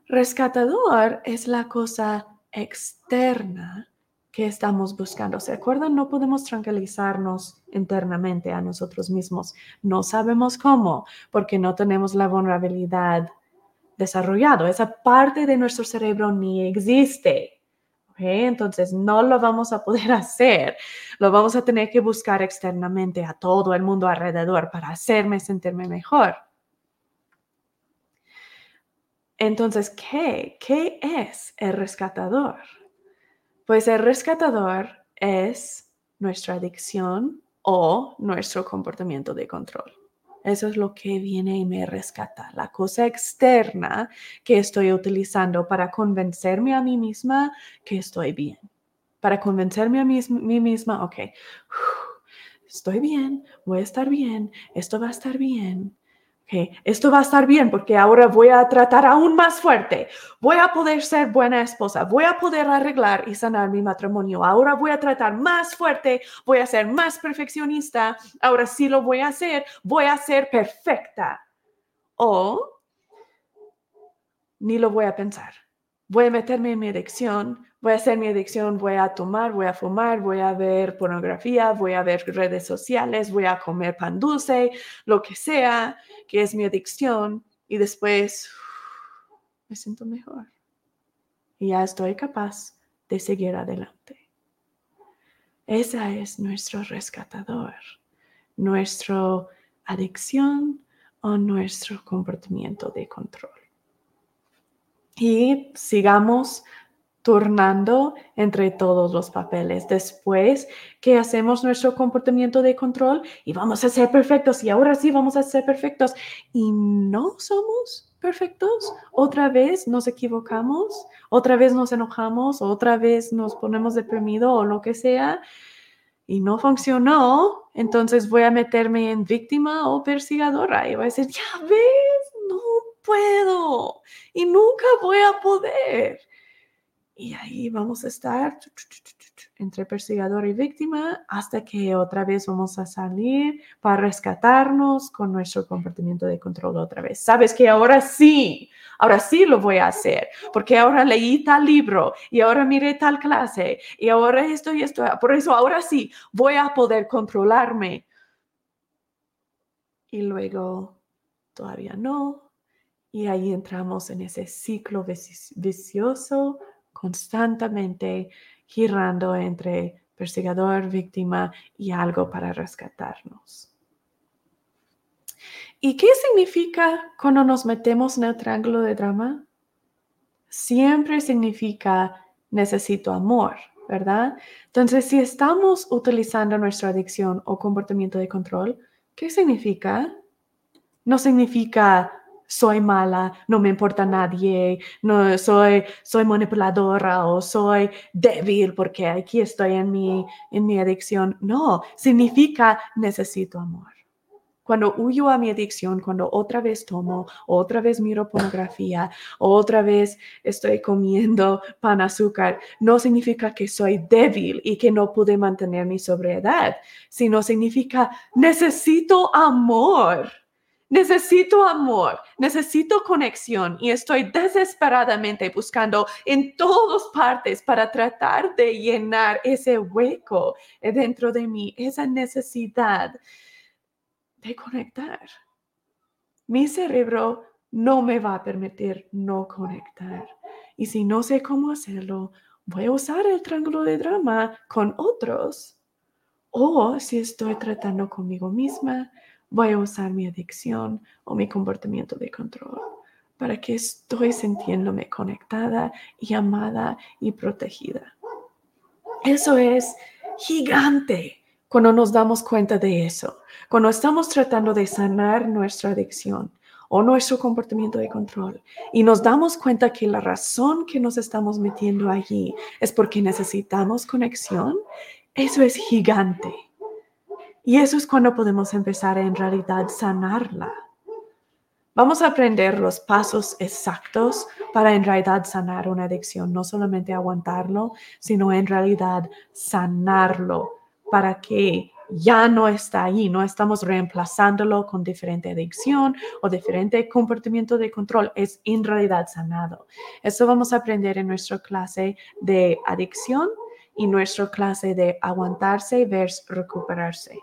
Rescatador es la cosa externa que estamos buscando. ¿Se acuerdan? No podemos tranquilizarnos internamente a nosotros mismos. No sabemos cómo, porque no tenemos la vulnerabilidad desarrollado. Esa parte de nuestro cerebro ni existe. Entonces no lo vamos a poder *laughs* hacer. Lo vamos a tener que buscar externamente a todo el mundo alrededor para hacerme sentirme mejor. Entonces, ¿qué? ¿Qué es el rescatador? Pues el rescatador es nuestra adicción o nuestro comportamiento de control. Eso es lo que viene y me rescata, la cosa externa que estoy utilizando para convencerme a mí misma que estoy bien. Para convencerme a mí, misma, ok, estoy bien, voy a estar bien, esto va a estar bien esto va a estar bien porque ahora voy a tratar aún más fuerte, voy a poder ser buena esposa, voy a poder arreglar y sanar mi matrimonio, ahora voy a tratar más fuerte, voy a ser más perfeccionista, ahora sí lo voy a hacer, voy a ser perfecta. O ni lo voy a pensar, voy a meterme en mi adicción, voy a hacer mi adicción, voy a tomar, voy a fumar, voy a ver pornografía, voy a ver redes sociales, voy a comer pan dulce, lo que sea, que es mi adicción, y después me siento mejor. Y ya estoy capaz de seguir adelante. Esa es nuestro rescatador, nuestra adicción o nuestro comportamiento de control. Y sigamos turnando entre todos los papeles. Después que hacemos nuestro comportamiento de control y vamos a ser perfectos y ahora sí vamos a ser perfectos y no somos perfectos, otra vez nos equivocamos, otra vez nos enojamos, otra vez nos ponemos deprimidos o lo que sea y no funcionó, entonces voy a meterme en víctima o persigadora y voy a decir, ya ves, no puedo y nunca voy a poder. Y ahí vamos a estar entre perseguidor y víctima hasta que otra vez vamos a salir para rescatarnos con nuestro comportamiento de control otra vez. Sabes que ahora sí, ahora sí lo voy a hacer, porque ahora leí tal libro y ahora miré tal clase y ahora esto y esto. Por eso ahora sí voy a poder controlarme. Y luego todavía no. Y ahí entramos en ese ciclo vicioso constantemente girando entre perseguidor, víctima y algo para rescatarnos. ¿Y qué significa cuando nos metemos en el triángulo de drama? Siempre significa necesito amor, ¿verdad? Entonces, si estamos utilizando nuestra adicción o comportamiento de control, ¿qué significa? No significa soy mala, no me importa nadie, no soy, soy manipuladora o soy débil porque aquí estoy en mi, en mi adicción. No, significa necesito amor. Cuando huyo a mi adicción, cuando otra vez tomo, otra vez miro pornografía, otra vez estoy comiendo pan azúcar, no significa que soy débil y que no pude mantener mi sobriedad, sino significa necesito amor. Necesito amor, necesito conexión y estoy desesperadamente buscando en todas partes para tratar de llenar ese hueco dentro de mí, esa necesidad de conectar. Mi cerebro no me va a permitir no conectar. Y si no sé cómo hacerlo, voy a usar el triángulo de drama con otros. O si estoy tratando conmigo misma, voy a usar mi adicción o mi comportamiento de control para que estoy sintiéndome conectada y amada y protegida. Eso es gigante cuando nos damos cuenta de eso, cuando estamos tratando de sanar nuestra adicción o nuestro comportamiento de control y nos damos cuenta que la razón que nos estamos metiendo allí es porque necesitamos conexión, eso es gigante. Y eso es cuando podemos empezar a en realidad sanarla. Vamos a aprender los pasos exactos para en realidad sanar una adicción, no solamente aguantarlo, sino en realidad sanarlo para que ya no está ahí, no estamos reemplazándolo con diferente adicción o diferente comportamiento de control, es en realidad sanado. Eso vamos a aprender en nuestra clase de adicción y nuestra clase de aguantarse versus recuperarse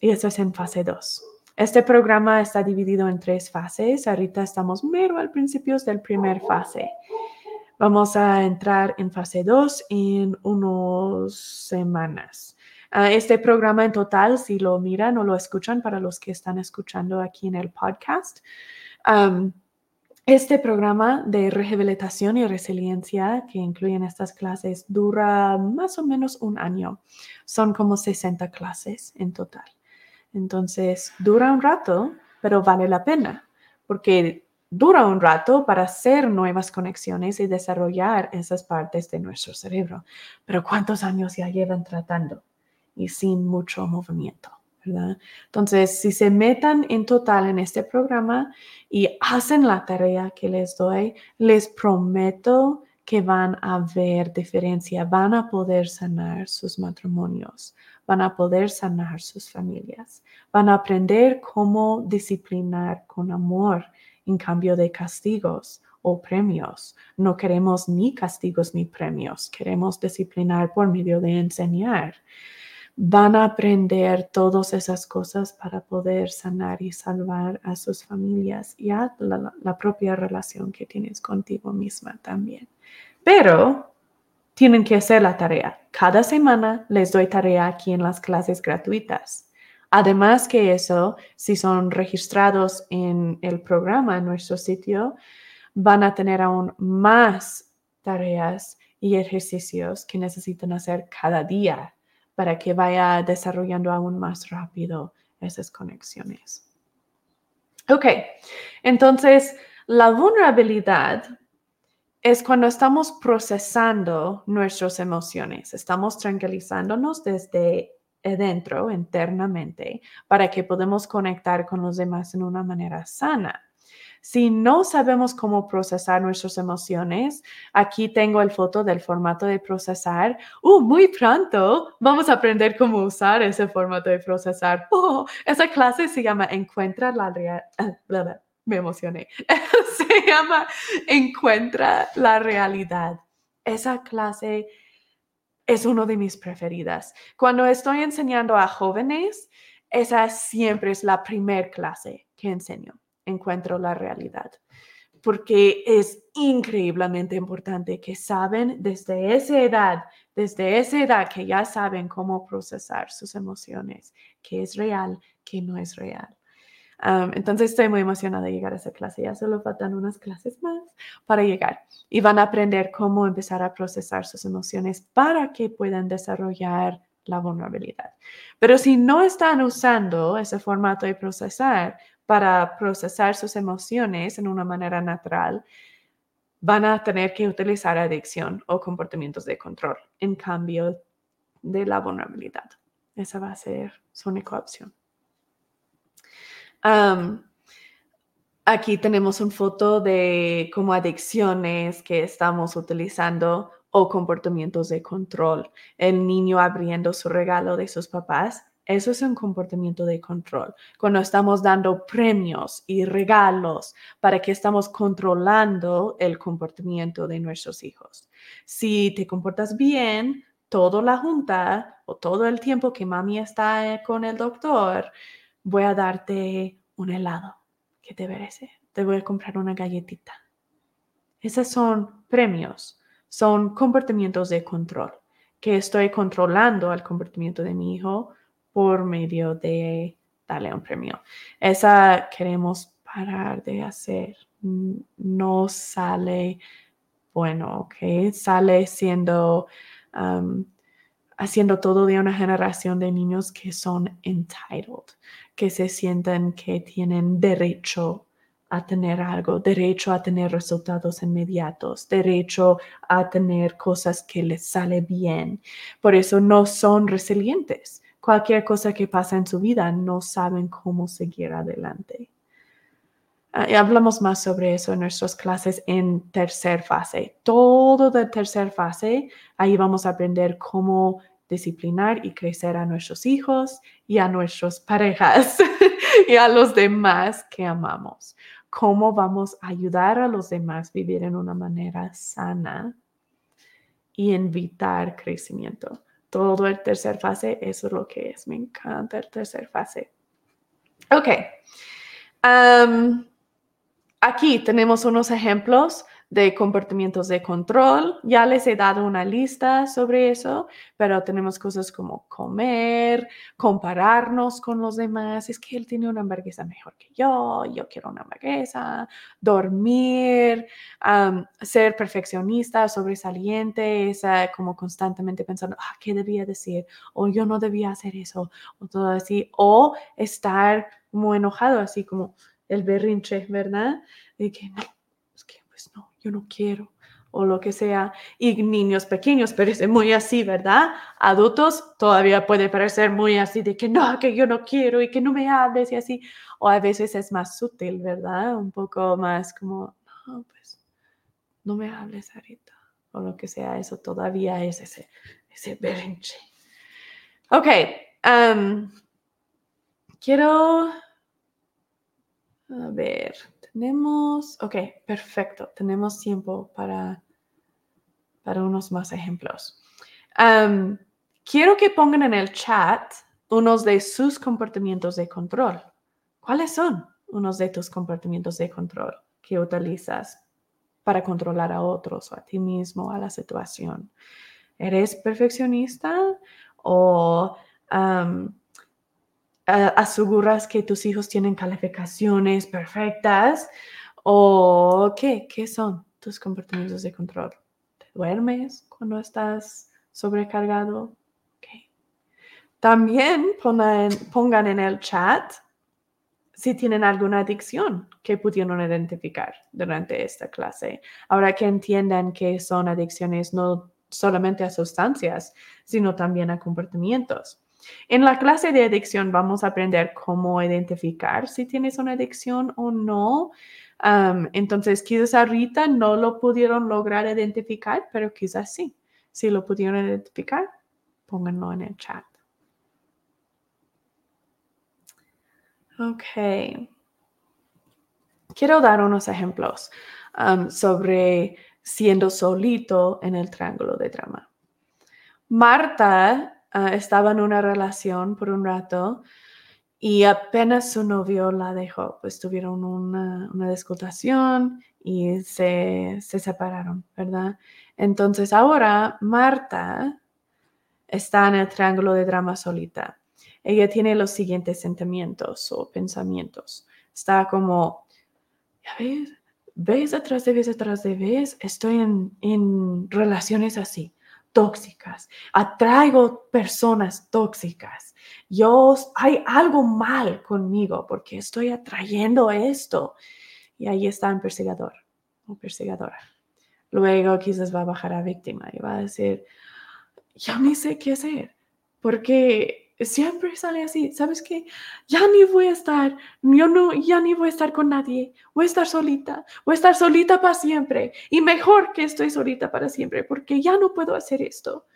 y eso es en fase 2. Este programa está dividido en tres fases. Ahorita estamos mero al principio del primer fase. Vamos a entrar en fase 2 en unas semanas. Ah, este programa en total, si lo miran o lo escuchan para los que están escuchando aquí en el podcast, este programa de rehabilitación y resiliencia que incluyen estas clases dura más o menos un año. Son como 60 clases en total. Entonces, dura un rato, pero vale la pena, porque dura un rato para hacer nuevas conexiones y desarrollar esas partes de nuestro cerebro. Pero ¿cuántos años ya llevan tratando y sin mucho movimiento? Entonces, si se metan en total en este programa y hacen la tarea que les doy, les prometo que van a ver diferencia, van a poder sanar sus matrimonios, van a poder sanar sus familias, van a aprender cómo disciplinar con amor en cambio de castigos o premios. No queremos ni castigos ni premios, queremos disciplinar por medio de enseñar van a aprender todas esas cosas para poder sanar y salvar a sus familias y a la, propia relación que tienes contigo misma también. Pero tienen que hacer la tarea. Cada semana les doy tarea aquí en las clases gratuitas. Además que eso, si son registrados en el programa en nuestro sitio, van a tener aún más tareas y ejercicios que necesitan hacer cada día para que vaya desarrollando aún más rápido esas conexiones. Ok, entonces la vulnerabilidad es cuando estamos procesando nuestras emociones, estamos tranquilizándonos desde dentro, internamente, para que podamos conectar con los demás en una manera sana. Si no sabemos cómo procesar nuestras emociones, aquí tengo el foto del formato de procesar. Uh, muy pronto vamos a aprender cómo usar ese formato de procesar. *laughs* Oh, esa clase se llama Encuentra la realidad. *laughs* Me emocioné. *laughs* se llama Encuentra la realidad. Esa clase es una de mis preferidas. Cuando estoy enseñando a jóvenes, esa siempre es la primer clase que enseño. Encuentro la realidad. Porque es increíblemente importante que saben desde esa edad, desde esa edad que ya saben cómo procesar sus emociones, qué es real, qué no es real entonces estoy muy emocionada de llegar a esa clase. Ya solo faltan unas clases más para llegar y van a aprender cómo empezar a procesar sus emociones para que puedan desarrollar la vulnerabilidad. Pero si no están usando ese formato de procesar para procesar sus emociones en una manera natural, van a tener que utilizar adicción o comportamientos de control en cambio de la vulnerabilidad. Esa va a ser su única opción aquí tenemos una foto de como adicciones que estamos utilizando o comportamientos de control. El niño abriendo su regalo de sus papás. Eso es un comportamiento de control. Cuando estamos dando premios y regalos para que estamos controlando el comportamiento de nuestros hijos. Si te comportas bien, toda la junta o todo el tiempo que mami está con el doctor, voy a darte un helado que te merece, te voy a comprar una galletita. Esos son premios, son comportamientos de control, que estoy controlando el comportamiento de mi hijo por medio de darle un premio. Esa queremos parar de hacer. No sale bueno, ¿ok? Sale siendo haciendo todo de una generación de niños que son entitled, que se sienten que tienen derecho a tener algo, derecho a tener resultados inmediatos, derecho a tener cosas que les sale bien. Por eso no son resilientes. Cualquier cosa que pasa en su vida no saben cómo seguir adelante. Ah, y hablamos más sobre eso en nuestras clases en tercer fase. Todo de tercer fase, ahí vamos a aprender cómo disciplinar y crecer a nuestros hijos y a nuestras parejas *laughs* y a los demás que amamos. ¿Cómo vamos a ayudar a los demás a vivir en una manera sana y invitar crecimiento? Todo el tercer fase, eso es lo que es. Me encanta el tercer fase. Ok. aquí tenemos unos ejemplos de comportamientos de control. Ya les he dado una lista sobre eso, pero tenemos cosas como comer, compararnos con los demás. Es que él tiene una hamburguesa mejor que yo, yo quiero una hamburguesa, dormir, ser perfeccionista, sobresaliente, esa, como constantemente pensando, ah, ¿qué debía decir? O yo no debía hacer eso, o todo así. O estar muy enojado, así como el berrinche, ¿verdad? De que no, es que pues no, yo no quiero o lo que sea. Y niños pequeños parecen muy así, ¿verdad? Adultos todavía puede parecer muy así de que no, que yo no quiero y que no me hables y así. O a veces es más sutil, ¿verdad? Un poco más como, no, pues no me hables ahorita o lo que sea. Eso todavía es ese, ese berrinche. Ok. quiero... A ver, tenemos, ok, perfecto, tenemos tiempo para, para unos más ejemplos. quiero que pongan en el chat unos de sus comportamientos de control. ¿Cuáles son unos de tus comportamientos de control que utilizas para controlar a otros o a ti mismo, a la situación? ¿Eres perfeccionista o aseguras que tus hijos tienen calificaciones perfectas o qué, qué son tus comportamientos de control. ¿Te duermes cuando estás sobrecargado? También pongan, pongan en el chat si tienen alguna adicción que pudieron identificar durante esta clase. Ahora que entiendan que son adicciones no solamente a sustancias, sino también a comportamientos. En la clase de adicción vamos a aprender cómo identificar si tienes una adicción o no. entonces, quizás ahorita no lo pudieron lograr identificar, pero quizás sí. Si lo pudieron identificar, pónganlo en el chat. Ok. Quiero dar unos ejemplos sobre siendo solito en el triángulo de drama. Marta ah, estaba en una relación por un rato y apenas su novio la dejó, pues tuvieron una, una y se, se separaron, ¿verdad? Entonces ahora Marta está en el triángulo de drama solita. Ella tiene los siguientes sentimientos o pensamientos. Está como, ves, ves atrás de vez atrás de vez, estoy en, en relaciones así tóxicas, atraigo personas tóxicas. Yo, hay algo mal conmigo porque estoy atrayendo esto. Y ahí está un perseguidor o perseguidora. Luego quizás va a bajar a víctima y va a decir, ya ni sé qué hacer, porque siempre sale así, ¿sabes qué? Ya ni voy a estar, yo no, ya ni voy a estar con nadie, voy a estar solita, voy a estar solita para siempre y mejor que estoy solita para siempre porque ya no puedo hacer esto.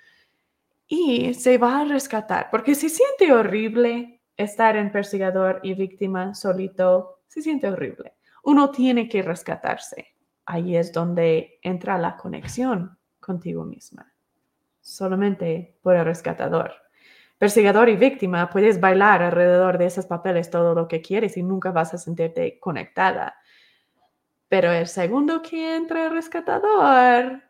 Y se va a rescatar, porque se siente horrible estar en perseguidor y víctima solito, se siente horrible. Uno tiene que rescatarse. Ahí es donde entra la conexión contigo misma, solamente por el rescatador perseguidor y víctima, puedes bailar alrededor de esos papeles todo lo que quieres y nunca vas a sentirte conectada. Pero el segundo que entra el rescatador,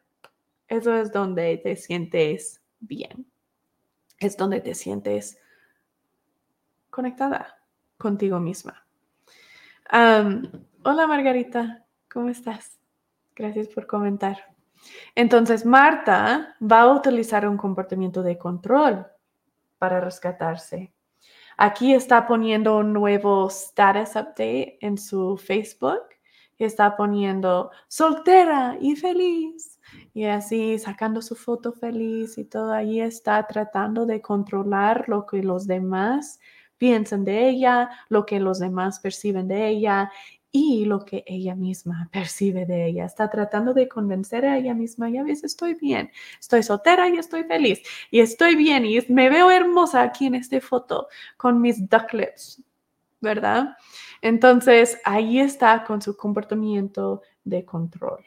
eso es donde te sientes bien. Es donde te sientes conectada contigo misma. hola Margarita, ¿cómo estás? Gracias por comentar. Entonces, Marta va a utilizar un comportamiento de control para rescatarse. Aquí está poniendo un nuevo status update en su Facebook. Está poniendo soltera y feliz. Y así sacando su foto feliz y todo ahí está tratando de controlar lo que los demás piensan de ella, lo que los demás perciben de ella y lo que ella misma *laughs* percibe de ella. Está tratando de convencer a ella misma, ya ves, estoy bien, estoy soltera y estoy feliz y estoy bien y me veo hermosa aquí en esta foto con mis duck lips, ¿verdad? Entonces, ahí está con su comportamiento de control.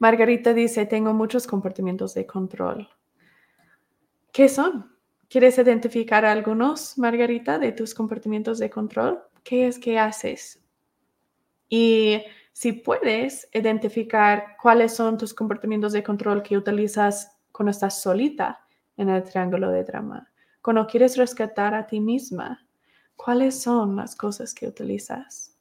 Margarita dice, tengo muchos comportamientos de control. ¿Qué son? ¿Quieres identificar algunos, Margarita, de tus comportamientos de control? Qué es que haces. Y si puedes identificar cuáles son tus comportamientos de control que utilizas cuando estás solita en el triángulo de drama, cuando quieres rescatar a ti misma, cuáles son las cosas que utilizas.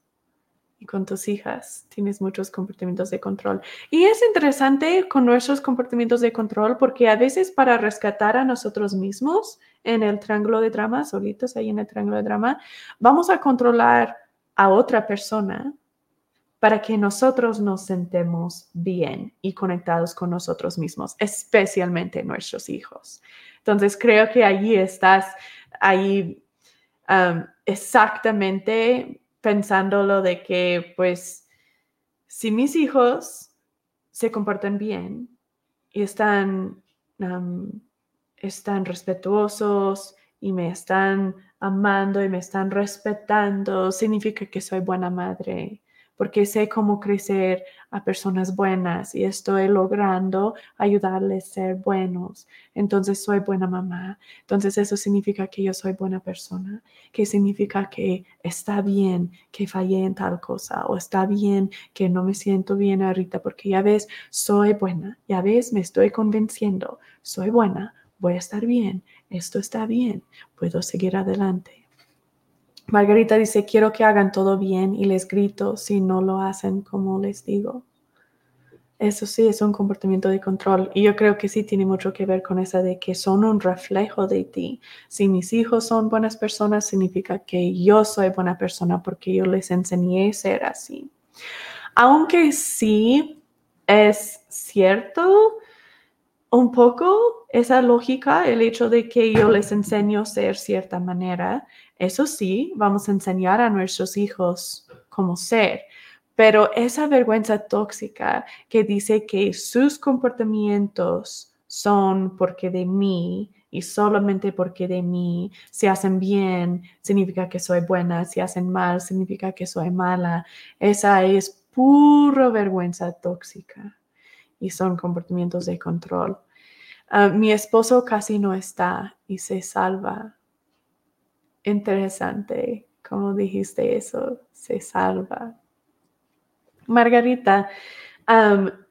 Y con tus hijas tienes muchos comportamientos de control. Y es interesante con nuestros comportamientos de control porque a veces para rescatar a nosotros mismos, en el triángulo de drama, solitos ahí en el triángulo de drama, vamos a controlar a otra persona para que nosotros nos sentemos bien y conectados con nosotros mismos, especialmente nuestros hijos. Entonces, creo que allí estás, ahí um, exactamente pensándolo de que, pues, si mis hijos se comportan bien y están están respetuosos y me están amando y me están respetando, significa que soy buena madre, porque sé cómo crecer a personas buenas y estoy logrando ayudarles a ser buenos. Entonces soy buena mamá. Entonces eso significa que yo soy buena persona, que significa que está bien que fallé en tal cosa o está bien que no me siento bien ahorita porque ya ves, soy buena, ya ves, me estoy convenciendo, soy buena voy a estar bien, esto está bien, puedo seguir adelante. Margarita dice, quiero que hagan todo bien y les grito si no lo hacen como les digo. Eso sí es un comportamiento de control y yo creo que sí tiene mucho que ver con esa de que son un reflejo de ti. Si mis hijos son buenas personas, significa que yo soy buena persona porque yo les enseñé ser así. Aunque sí es cierto un poco esa lógica, el hecho de que yo les enseño a ser cierta manera. Eso sí, vamos a enseñar a nuestros hijos como ser. Pero esa vergüenza tóxica que dice que sus comportamientos son porque de mí y solamente porque de mí, si hacen bien, significa que soy buena, si hacen mal, significa que soy mala. Esa es pura vergüenza tóxica y son comportamientos de control. Ah, mi esposo casi no está y se salva. Interesante, como dijiste eso, se salva. Margarita,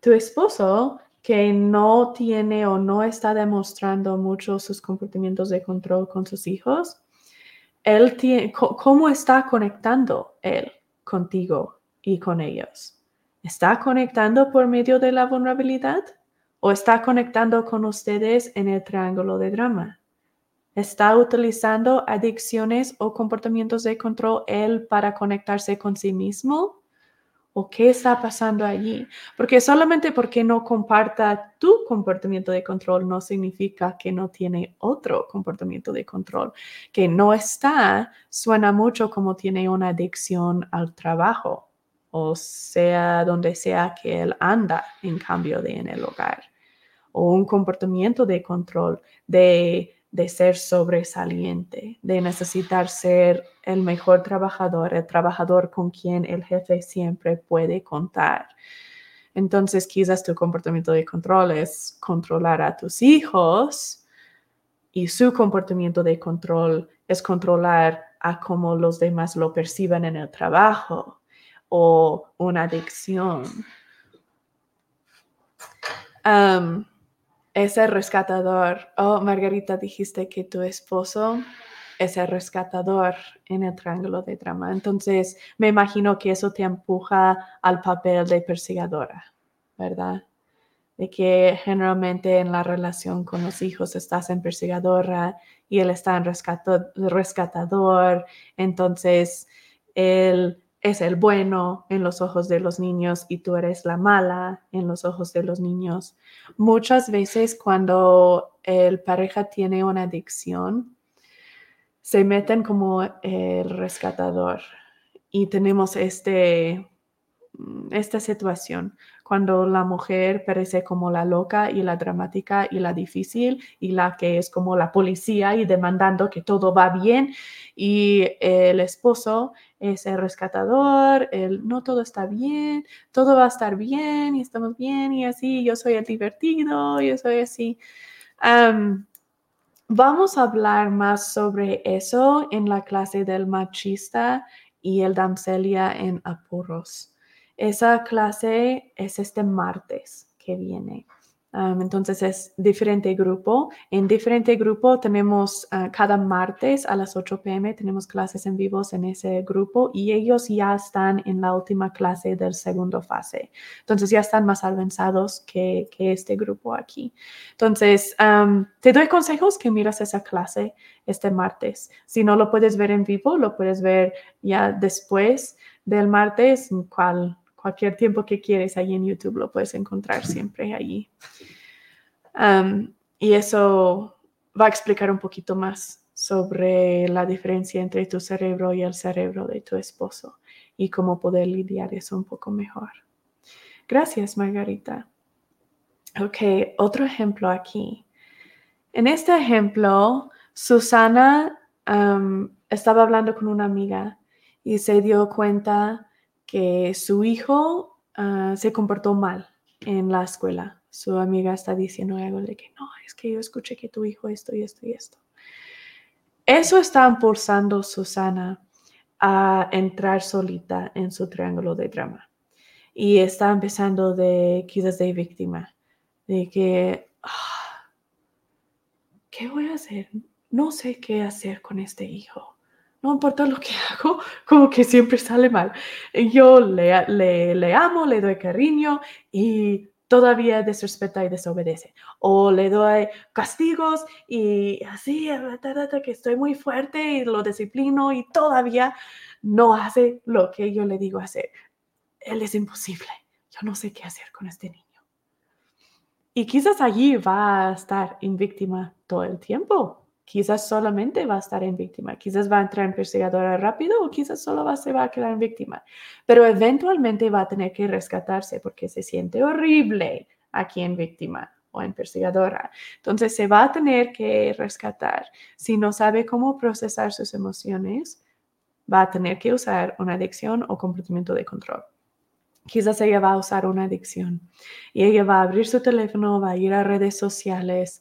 tu esposo que no tiene o no está demostrando mucho sus comportamientos de control con sus hijos, él tiene, ¿cómo está conectando él contigo y con ellos? ¿Está conectando por medio de la vulnerabilidad o está conectando con ustedes en el triángulo de drama? ¿Está utilizando adicciones o comportamientos de control él para conectarse con sí mismo? o qué está pasando allí. Porque solamente porque no comparta tu comportamiento de control no significa que no tiene otro comportamiento de control. Que no está suena mucho como tiene una adicción al trabajo o sea donde sea que él anda en cambio de en el hogar. O un comportamiento de control de de ser sobresaliente, de necesitar ser el mejor trabajador, el trabajador con quien el jefe siempre puede contar. Entonces, quizás tu comportamiento de control es controlar a tus hijos y su comportamiento de control es controlar a cómo los demás lo perciban en el trabajo o una adicción. Um, es el rescatador. Oh, Margarita, dijiste que tu esposo es el rescatador en el triángulo de drama. Entonces, me imagino que eso te empuja al papel de perseguidora, ¿verdad? De que generalmente en la relación con los hijos estás en perseguidora y él está en rescatador. Entonces, él es el bueno en los ojos de los niños y tú eres la mala en los ojos de los niños. Muchas veces cuando el pareja tiene una adicción, se meten como el rescatador y tenemos este, esta situación cuando la mujer parece como la loca y la dramática y la difícil y la que es como la policía y demandando que todo va bien y el esposo es el rescatador, el no todo está bien, todo va a estar bien y estamos bien y así, yo soy el divertido, yo soy así. vamos a hablar más sobre eso en la clase del machista y el damselia en apuros. Esa clase es este martes que viene entonces es diferente grupo. En diferente grupo tenemos ah, cada martes a las 8 pm tenemos clases en vivos en ese grupo y ellos ya están en la última clase del segundo fase. Entonces ya están más avanzados que, que este grupo aquí. Entonces te doy consejos que miras esa clase este martes. Si no lo puedes ver en vivo, lo puedes ver ya después del martes, cual cualquier tiempo que quieres ahí en YouTube lo puedes encontrar siempre allí. y eso va a explicar un poquito más sobre la diferencia entre tu cerebro y el cerebro de tu esposo y cómo poder lidiar eso un poco mejor. Gracias, Margarita. Ok, otro ejemplo aquí. En este ejemplo, Susana estaba hablando con una amiga y se dio cuenta que su hijo ah, se comportó mal en la escuela. Su amiga está diciendo algo de que no, es que yo escuché que tu hijo esto y esto y esto. Eso está impulsando Susana a entrar solita en su triángulo de drama. Y está empezando de quizás de víctima, de que, ah, ¿qué voy a hacer? No sé qué hacer con este hijo no importa lo que *laughs* hago, como que siempre sale mal. Yo le, le, amo, le doy cariño y todavía desrespeta y desobedece. O le doy castigos y así, que estoy muy fuerte y lo disciplino y todavía no hace lo que yo le digo hacer. Él es imposible. Yo no sé qué hacer con este niño. Y quizás allí va a estar en víctima todo el tiempo Quizás solamente va a estar en víctima, quizás va a entrar en perseguidora rápido o quizás solo va, se va a quedar en víctima, pero eventualmente va a tener que rescatarse porque se siente horrible aquí en víctima o en perseguidora. Entonces se va a tener que rescatar. Si no sabe cómo procesar sus emociones, va a tener que usar una adicción o comportamiento de control. Quizás ella va a usar una adicción y ella va a abrir su teléfono, va a ir a redes sociales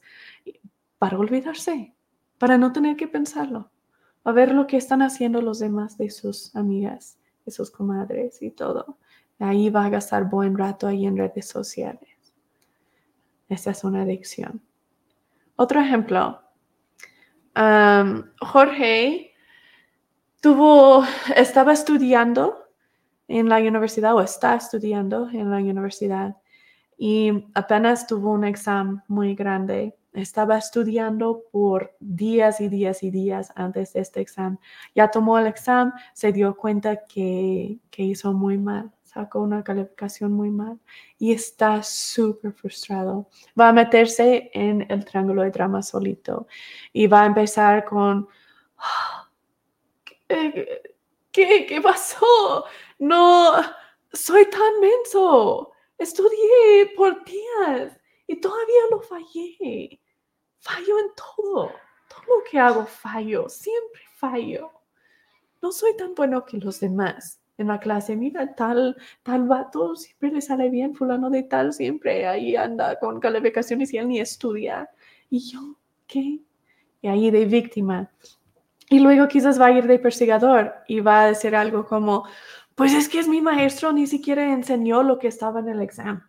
para olvidarse, para no tener que pensarlo, a ver lo que están haciendo los demás de sus amigas, de sus comadres y todo. Ahí va a gastar buen rato ahí en redes sociales. Esa es una adicción. Otro ejemplo. Jorge tuvo, estaba estudiando en la universidad o está estudiando en la universidad y apenas tuvo un examen muy grande. Estaba estudiando por días y días y días antes de este examen. Ya tomó el examen, se dio cuenta que, que hizo muy mal sacó una calificación muy mal y está súper frustrado. Va a meterse en el triángulo de drama solito y va a empezar con, ¿qué, qué, pasó? No, soy tan menso. Estudié por días y todavía lo fallé. Fallo en todo. Todo lo que hago fallo. Siempre fallo. No soy tan bueno que los demás en la clase, mira, tal, tal vato siempre le sale bien, fulano de tal siempre ahí anda con calificaciones y él ni estudia. Y yo, ¿qué? Y ahí de víctima. Y luego quizás va a ir de perseguidor y va a decir algo como, pues es que es mi maestro, ni siquiera enseñó lo que estaba en el examen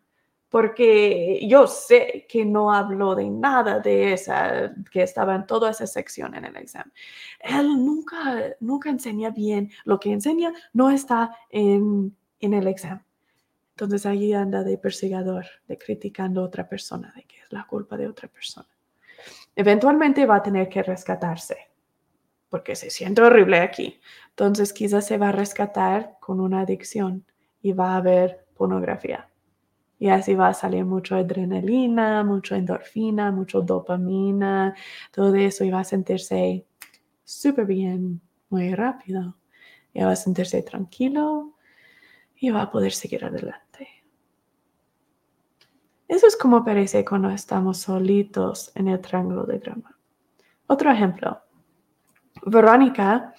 porque yo sé que no habló de nada de esa, que estaba en toda esa sección en el examen. Él nunca, nunca enseña bien. Lo que enseña no está en, en el examen. Entonces ahí anda de perseguidor, de criticando a otra persona, de que es la culpa de otra persona. Eventualmente va a tener que rescatarse, porque se siente horrible aquí. Entonces quizás se va a rescatar con una adicción y va a ver pornografía y así va a salir mucho adrenalina, mucho endorfina, mucho dopamina, todo eso y va a sentirse súper bien, muy rápido. Y va a sentirse tranquilo y va a poder seguir adelante. Eso es como parece cuando estamos solitos en el triángulo de drama. Otro ejemplo. Verónica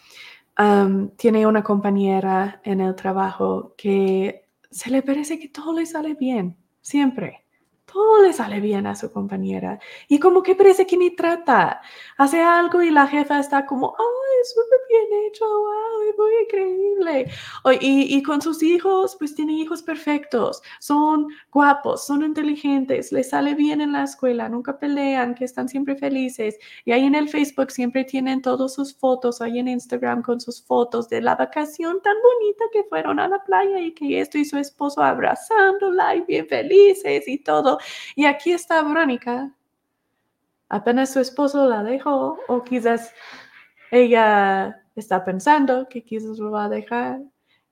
um, tiene una compañera en el trabajo que se le parece que todo le sale bien, siempre. Todo le sale bien a su compañera. Y como que parece que ni trata. Hace algo y la jefa está como, ¡ay, súper bien hecho! ¡Wow! Es muy increíble. y, y, con sus hijos, pues tiene hijos perfectos. Son guapos, son inteligentes, les sale bien en la escuela, nunca pelean, que están siempre felices. Y ahí en el Facebook siempre tienen todas sus fotos, ahí en Instagram con sus fotos de la vacación tan bonita que fueron a la playa y que esto y su esposo abrazándola y bien felices y todo. Y aquí está Verónica. Apenas su esposo la dejó o quizás ella está pensando que quizás lo va a dejar,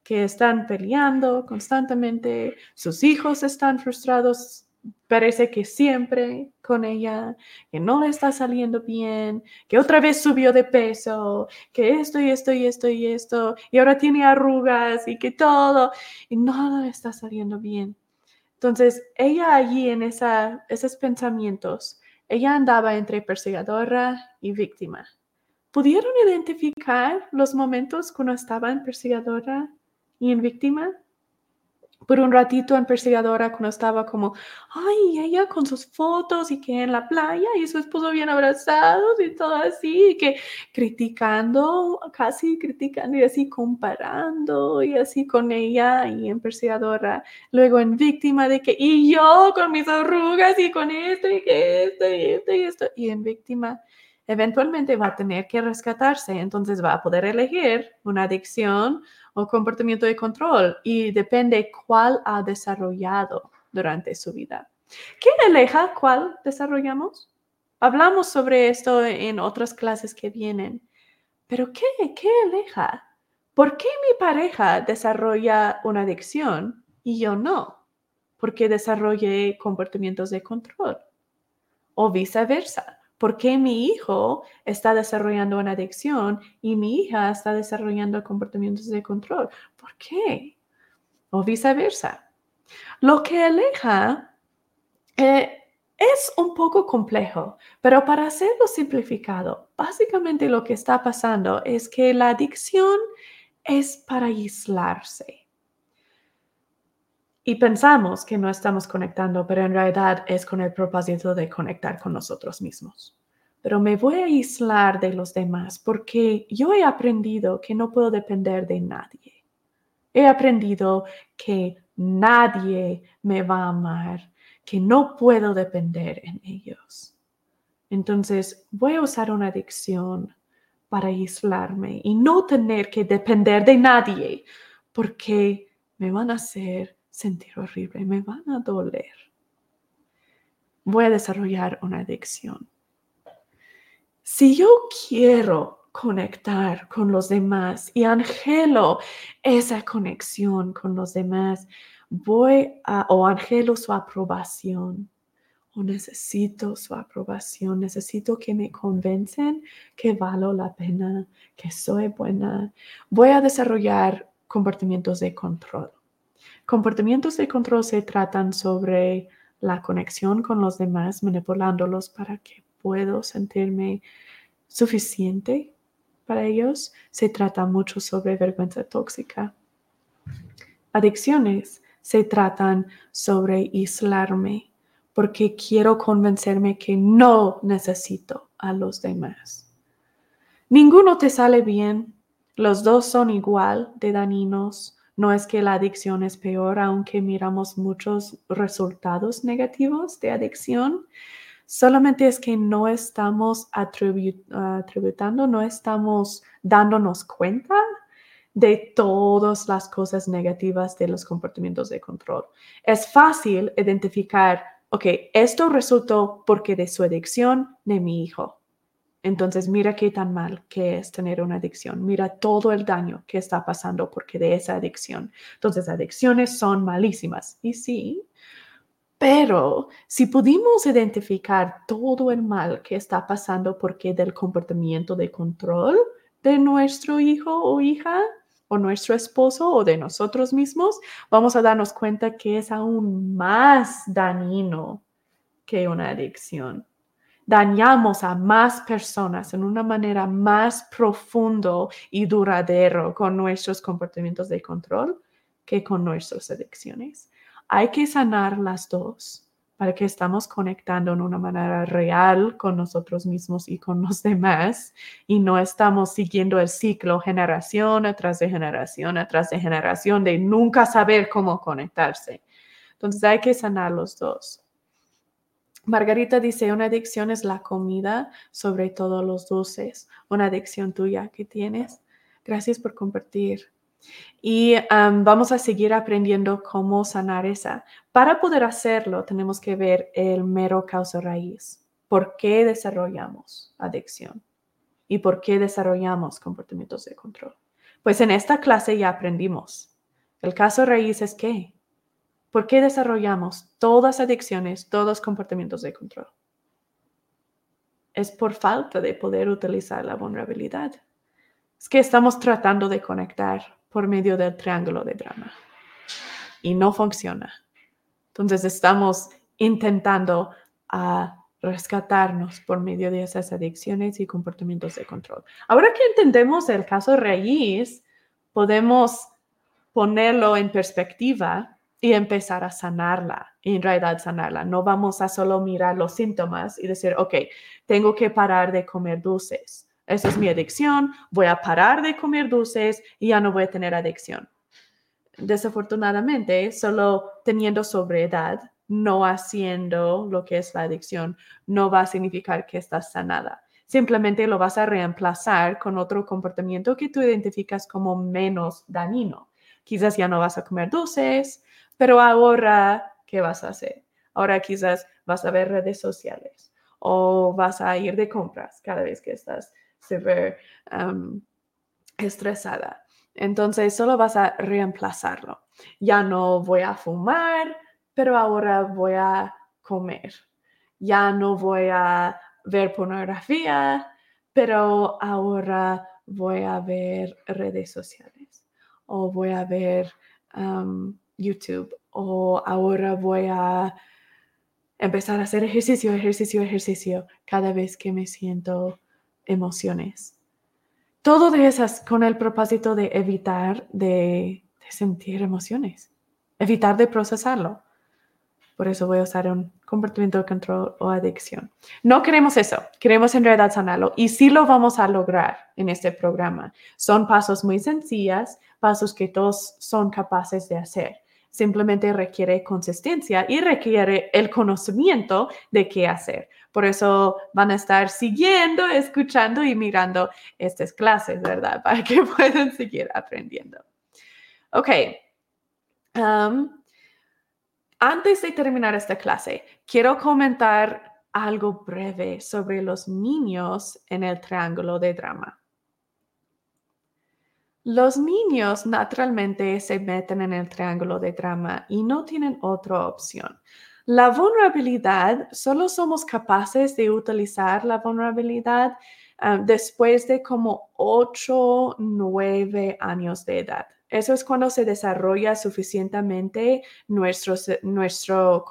que están peleando constantemente, sus hijos están frustrados, parece que siempre con ella, que no le está saliendo bien, que otra vez subió de peso, que esto y esto y esto y esto, y ahora tiene arrugas y que todo, y nada le está saliendo bien. Entonces, ella allí en esa, esos pensamientos, ella andaba entre perseguidora y víctima. ¿Pudieron identificar los momentos cuando estaba en perseguidora y en víctima? por un ratito en Perseguidora cuando estaba como, ay, ella con sus fotos y que en la playa y su esposo bien abrazados y todo así, y que criticando, casi criticando y así comparando y así con ella y en Perseguidora. Luego en Víctima de que, y yo con mis arrugas y con esto y que esto y esto y esto, y en Víctima eventualmente va a tener que rescatarse, entonces va a poder elegir una adicción o comportamiento de control y depende cuál ha desarrollado durante su vida. ¿Qué aleja cuál desarrollamos? Hablamos sobre esto en otras clases que vienen, pero ¿qué? ¿Qué aleja? ¿Por qué mi pareja desarrolla una adicción y yo no? Porque desarrollé comportamientos de control o viceversa ¿Por qué mi hijo está desarrollando una adicción y mi hija está desarrollando comportamientos de control? ¿Por qué? O viceversa. Lo que aleja eh, es un poco complejo, pero para hacerlo simplificado, básicamente lo que está pasando es que la adicción es para aislarse. Y pensamos que no estamos conectando, pero en realidad es con el propósito de conectar con nosotros mismos. Pero me voy a aislar de los demás porque yo he aprendido que no puedo depender de nadie. He aprendido que nadie me va a amar, que no puedo depender en ellos. Entonces voy a usar una adicción para aislarme y no tener que depender de nadie porque me van a hacer sentir horrible, me van a doler. Voy a desarrollar una adicción. Si yo quiero conectar con los demás y angelo esa conexión con los demás, voy a, o angelo su aprobación, o necesito su aprobación, necesito que me convencen que valo la pena, que soy buena. Voy a desarrollar comportamientos de control. Comportamientos de control se tratan sobre la conexión con los demás, manipulándolos para que puedo sentirme suficiente para ellos. Se trata mucho sobre vergüenza tóxica. Adicciones se tratan sobre aislarme porque quiero convencerme que no necesito a los demás. Ninguno te sale bien, los dos son igual de dañinos. No es que la adicción es peor, aunque miramos muchos resultados negativos de adicción. Solamente es que no estamos atributando, no estamos dándonos cuenta de todas las cosas negativas de los comportamientos de control. Es fácil identificar, ok, esto resultó porque de su adicción de mi hijo. Entonces, mira qué tan mal que es tener una adicción. Mira todo el daño que está pasando porque de esa adicción. Entonces, adicciones son malísimas. Y sí, pero si pudimos identificar todo el mal que está pasando porque del comportamiento de control de nuestro hijo o hija, o nuestro esposo o de nosotros mismos, vamos a darnos cuenta que es aún más dañino que una adicción. Dañamos a más personas en una manera más profundo y duradero con nuestros comportamientos de control que con nuestras adicciones. Hay que sanar las dos para que estamos conectando en una manera real con nosotros mismos y con los demás y no estamos siguiendo el ciclo generación tras de generación tras de generación de nunca saber cómo conectarse. Entonces hay que sanar los dos. Margarita dice, una adicción es la comida, sobre todo los dulces. Una adicción tuya que tienes. Gracias por compartir. Y vamos a seguir aprendiendo cómo sanar esa. Para poder hacerlo, tenemos que ver el mero causa raíz. ¿Por qué desarrollamos adicción? ¿Y por qué desarrollamos comportamientos de control? Pues en esta clase ya aprendimos. El caso raíz es qué? ¿Por qué desarrollamos todas adicciones, todos comportamientos de control? Es por falta de poder utilizar la vulnerabilidad. Es que estamos tratando de conectar por medio del triángulo de drama. Y no funciona. Entonces estamos intentando a rescatarnos por medio de esas adicciones y comportamientos de control. Ahora que entendemos el caso raíz, podemos ponerlo en perspectiva y empezar a sanarla, en realidad sanarla. No vamos a solo mirar los síntomas y decir, ok, tengo que parar de comer dulces esa es mi adicción, voy a parar de comer dulces y ya no voy a tener adicción. Desafortunadamente, solo teniendo sobriedad, no haciendo lo que es la adicción, no va a significar que estás sanada. Simplemente lo vas a reemplazar con otro comportamiento que tú identificas como menos dañino. Quizás ya no vas a comer dulces, pero ahora, ¿qué vas a hacer? Ahora quizás vas a ver redes sociales o vas a ir de compras cada vez que estás estresada. Entonces solo vas a reemplazarlo. Ya no voy a fumar, pero ahora voy a comer. Ya no voy a ver pornografía, pero ahora voy a ver redes sociales o voy a ver YouTube o ahora voy a empezar a hacer ejercicio, ejercicio, ejercicio cada vez que me siento emociones. Todo de esas con el propósito de evitar de, sentir emociones, evitar de procesarlo. Por eso voy a usar un comportamiento de control o adicción. No queremos eso, queremos en realidad sanarlo y sí lo vamos a lograr en este programa. Son pasos muy sencillos, pasos que todos son capaces de hacer. Simplemente requiere consistencia y requiere el conocimiento de qué hacer. Por eso van a estar siguiendo, escuchando y mirando estas clases, ¿verdad? *laughs* Para que puedan seguir aprendiendo. Ok. Um, antes de terminar esta clase, quiero comentar algo breve sobre los niños en el triángulo de drama. Los niños naturalmente se meten en el triángulo de drama y no tienen otra opción. La vulnerabilidad, solo somos capaces de utilizar la vulnerabilidad ah, después de como 8, 9 años de edad. Eso es cuando se desarrolla suficientemente nuestro, nuestro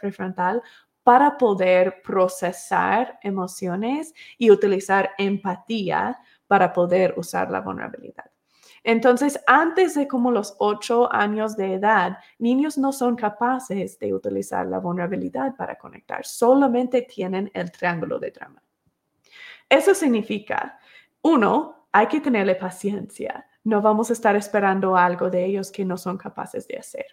prefrontal para poder procesar emociones y utilizar empatía para poder usar la vulnerabilidad. Entonces, antes de como los ocho años de edad, niños no son capaces de utilizar la vulnerabilidad para conectar, solamente tienen el triángulo de drama. Eso significa, uno, hay que tenerle paciencia no vamos a estar esperando algo de ellos que no son capaces de hacer.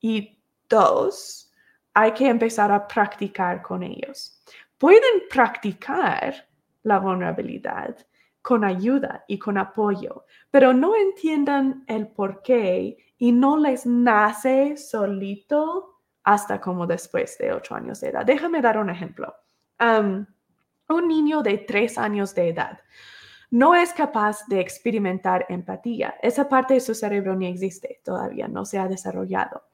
Y dos, hay que empezar a practicar con ellos. Pueden practicar la vulnerabilidad con ayuda y con apoyo, pero no entiendan el por qué y no les nace solito hasta como después de ocho años de edad. Déjame dar un ejemplo. un niño de tres años de edad no es capaz de experimentar empatía. Esa parte de su cerebro ni existe todavía, no se ha desarrollado.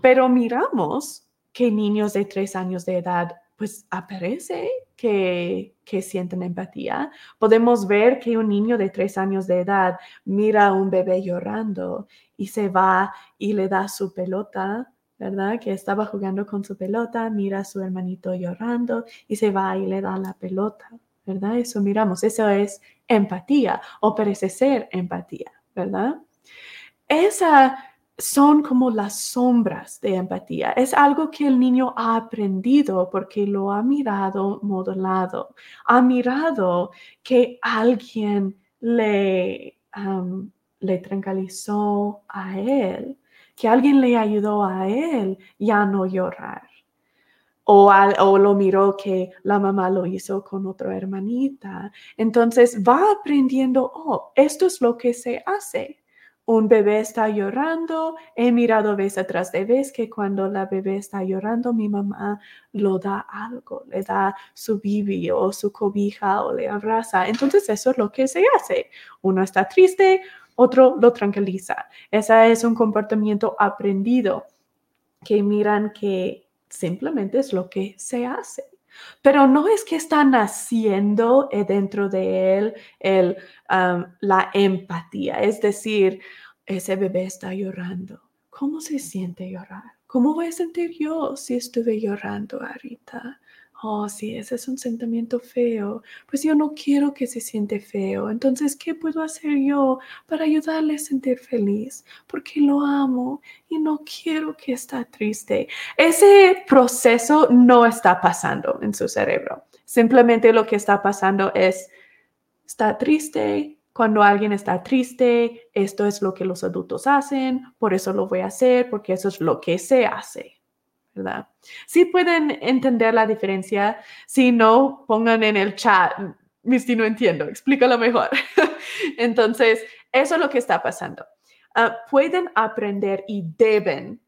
Pero miramos que niños de tres años de edad, pues aparece que, que sienten empatía. Podemos ver que un niño de tres años de edad mira a un bebé llorando y se va y le da su pelota ¿verdad? Que estaba jugando con su pelota, mira a su hermanito llorando y se va y le da la pelota. ¿verdad? Eso miramos, eso es empatía o parece ser empatía, ¿verdad? Esas son como las sombras de empatía. Es algo que el niño ha aprendido porque lo ha mirado modelado. Ha mirado que alguien le, le tranquilizó a él, que alguien le ayudó a él ya no llorar o, lo miró que la mamá lo hizo con otra hermanita. Entonces va aprendiendo, oh, esto es lo que se hace. Un bebé está llorando, he mirado vez atrás de vez que cuando la bebé está llorando, mi mamá lo da algo, le da su bibi o su cobija o le abraza. Entonces eso es lo que se hace. Uno está triste, otro lo tranquiliza. Ese es un comportamiento aprendido que miran que simplemente es lo que se hace. Pero no es que está naciendo eh, dentro de él el, la empatía, es decir, ese bebé está llorando. ¿Cómo se siente llorar? ¿Cómo voy a sentir yo si estuve llorando ahorita? Oh, sí, ese es un sentimiento feo, pues yo no quiero que se siente feo. Entonces, ¿qué puedo hacer yo para ayudarle a sentir feliz? Porque lo amo y no quiero que esté triste. Ese proceso no está pasando en su cerebro. Simplemente lo que está pasando es, está triste, cuando alguien está triste, esto es lo que los adultos hacen, por eso lo voy a hacer, porque eso es lo que se hace. Si pueden entender la diferencia, si no, pongan en el chat, Misty, no entiendo, explícalo mejor. *laughs* Entonces, eso es lo que está pasando. Ah, pueden aprender y deben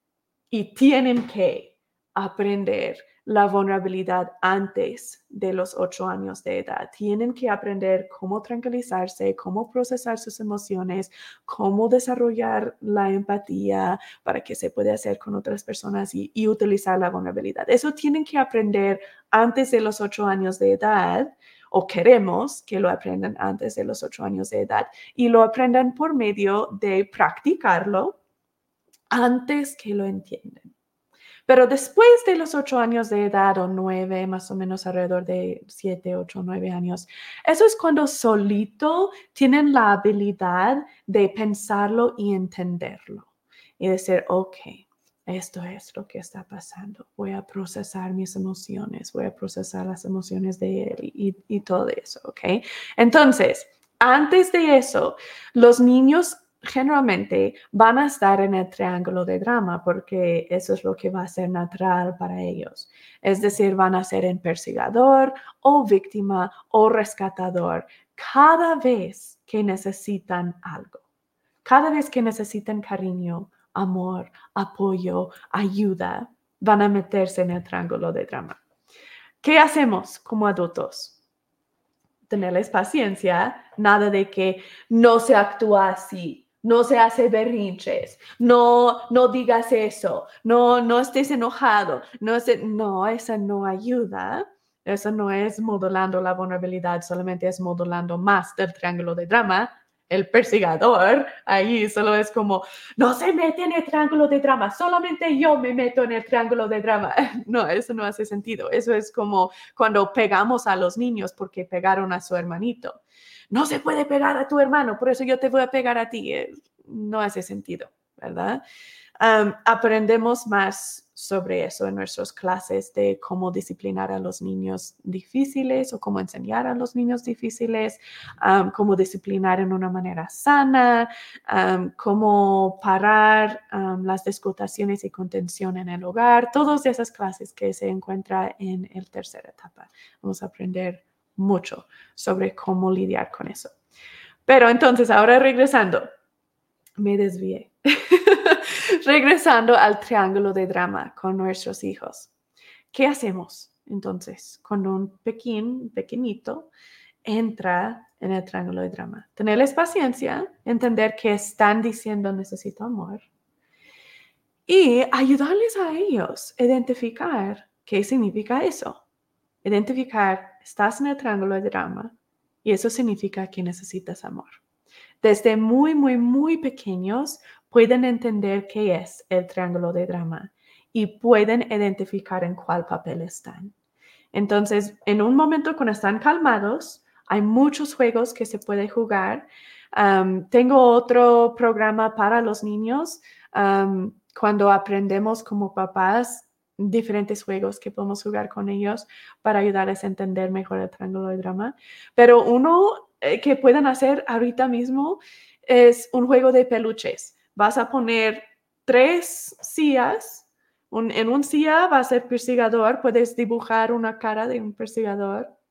y tienen que aprender la vulnerabilidad antes de los ocho años de edad. Tienen que aprender cómo tranquilizarse, cómo procesar sus emociones, cómo desarrollar la empatía para que se pueda hacer con otras personas y, y utilizar la vulnerabilidad. Eso tienen que aprender antes de los ocho años de edad o queremos que lo aprendan antes de los ocho años de edad y lo aprendan por medio de practicarlo antes que lo entiendan. Pero después de los ocho años de edad o nueve, más o menos alrededor de siete, ocho, nueve años, eso es cuando solito tienen la habilidad de pensarlo y entenderlo y decir, ok, esto es lo que está pasando. Voy a procesar mis emociones, voy a procesar las emociones de él y, y todo eso, ¿ok? Entonces, antes de eso, los niños generalmente van a estar en el triángulo de drama porque eso es lo que va a ser natural para ellos. Es decir, van a ser en persigador o víctima o rescatador cada vez que necesitan algo. Cada vez que necesitan cariño, amor, apoyo, ayuda, van a meterse en el triángulo de drama. ¿Qué hacemos como adultos? Tenerles paciencia, nada de que no se actúa así, no se hace berrinches, no, no digas eso, no, no estés enojado, no, no, esa no ayuda. Eso no es modulando la vulnerabilidad, solamente es modulando más del triángulo de drama. El persigador ahí solo es como, no se mete en el triángulo de drama, solamente yo me meto en el triángulo de drama. *laughs* No, eso no hace sentido. Eso es como cuando pegamos a los niños porque pegaron a su hermanito no se puede pegar a tu hermano, por eso yo te voy a pegar a ti. Eh, no hace sentido, ¿verdad? aprendemos más sobre eso en nuestras clases de cómo disciplinar a los niños difíciles o cómo enseñar a los niños difíciles, cómo disciplinar en una manera sana, cómo parar las discutaciones y contención en el hogar, todas esas clases que se encuentran en el tercera etapa. Vamos a aprender mucho sobre cómo lidiar con eso. Pero entonces, ahora regresando, me desvié. *laughs* regresando al triángulo de drama con nuestros hijos. ¿Qué hacemos entonces cuando un pequeño, pequeñito entra en el triángulo de drama? Tenerles paciencia, entender que están diciendo necesito amor y ayudarles a ellos a identificar qué significa eso. Identificar estás en el triángulo de drama y eso significa que necesitas amor. Desde muy, muy, muy pequeños pueden entender qué es el triángulo de drama y pueden identificar en cuál papel están. Entonces, en un momento cuando están calmados, hay muchos juegos que se puede jugar. tengo otro programa para los niños cuando aprendemos como papás diferentes juegos que podemos jugar con ellos para ayudarles a entender mejor el triángulo de drama. Pero uno eh, que pueden hacer ahorita mismo es un juego de peluches. Vas a poner tres sillas. en un silla va a ser persigador. Puedes dibujar una cara de un persigador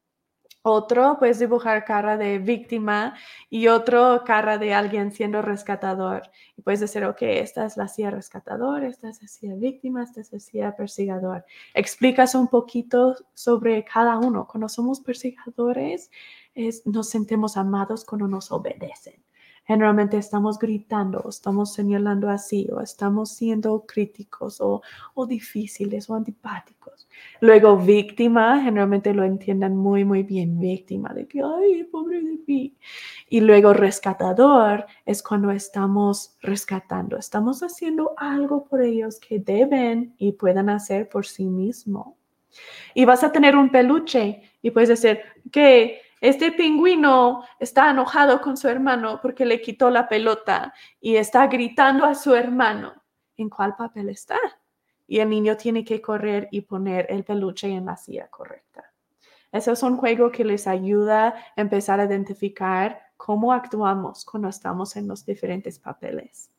otro, puedes dibujar cara de víctima y otro cara de alguien siendo rescatador. Y puedes decir, ok, esta es la silla rescatador, esta es la silla víctima, esta es la silla persigador. Explicas un poquito sobre cada uno. Cuando somos persigadores, es, nos sentimos amados cuando nos obedecen. Generalmente estamos gritando, estamos señalando así, o estamos siendo críticos o, o difíciles o antipáticos. Luego, víctima, generalmente lo entiendan muy, muy bien, víctima de que, ay, pobre de mí. Y luego, rescatador es cuando estamos rescatando, estamos haciendo algo por ellos que deben y puedan hacer por sí mismos. Y vas a tener un peluche y puedes decir que este pingüino está enojado con su hermano porque le quitó la pelota y está gritando a su hermano. ¿En cuál papel está? Y el niño tiene que correr y poner el peluche en la silla correcta. Eso es un juego que les ayuda a empezar a identificar cómo actuamos cuando estamos en los diferentes papeles.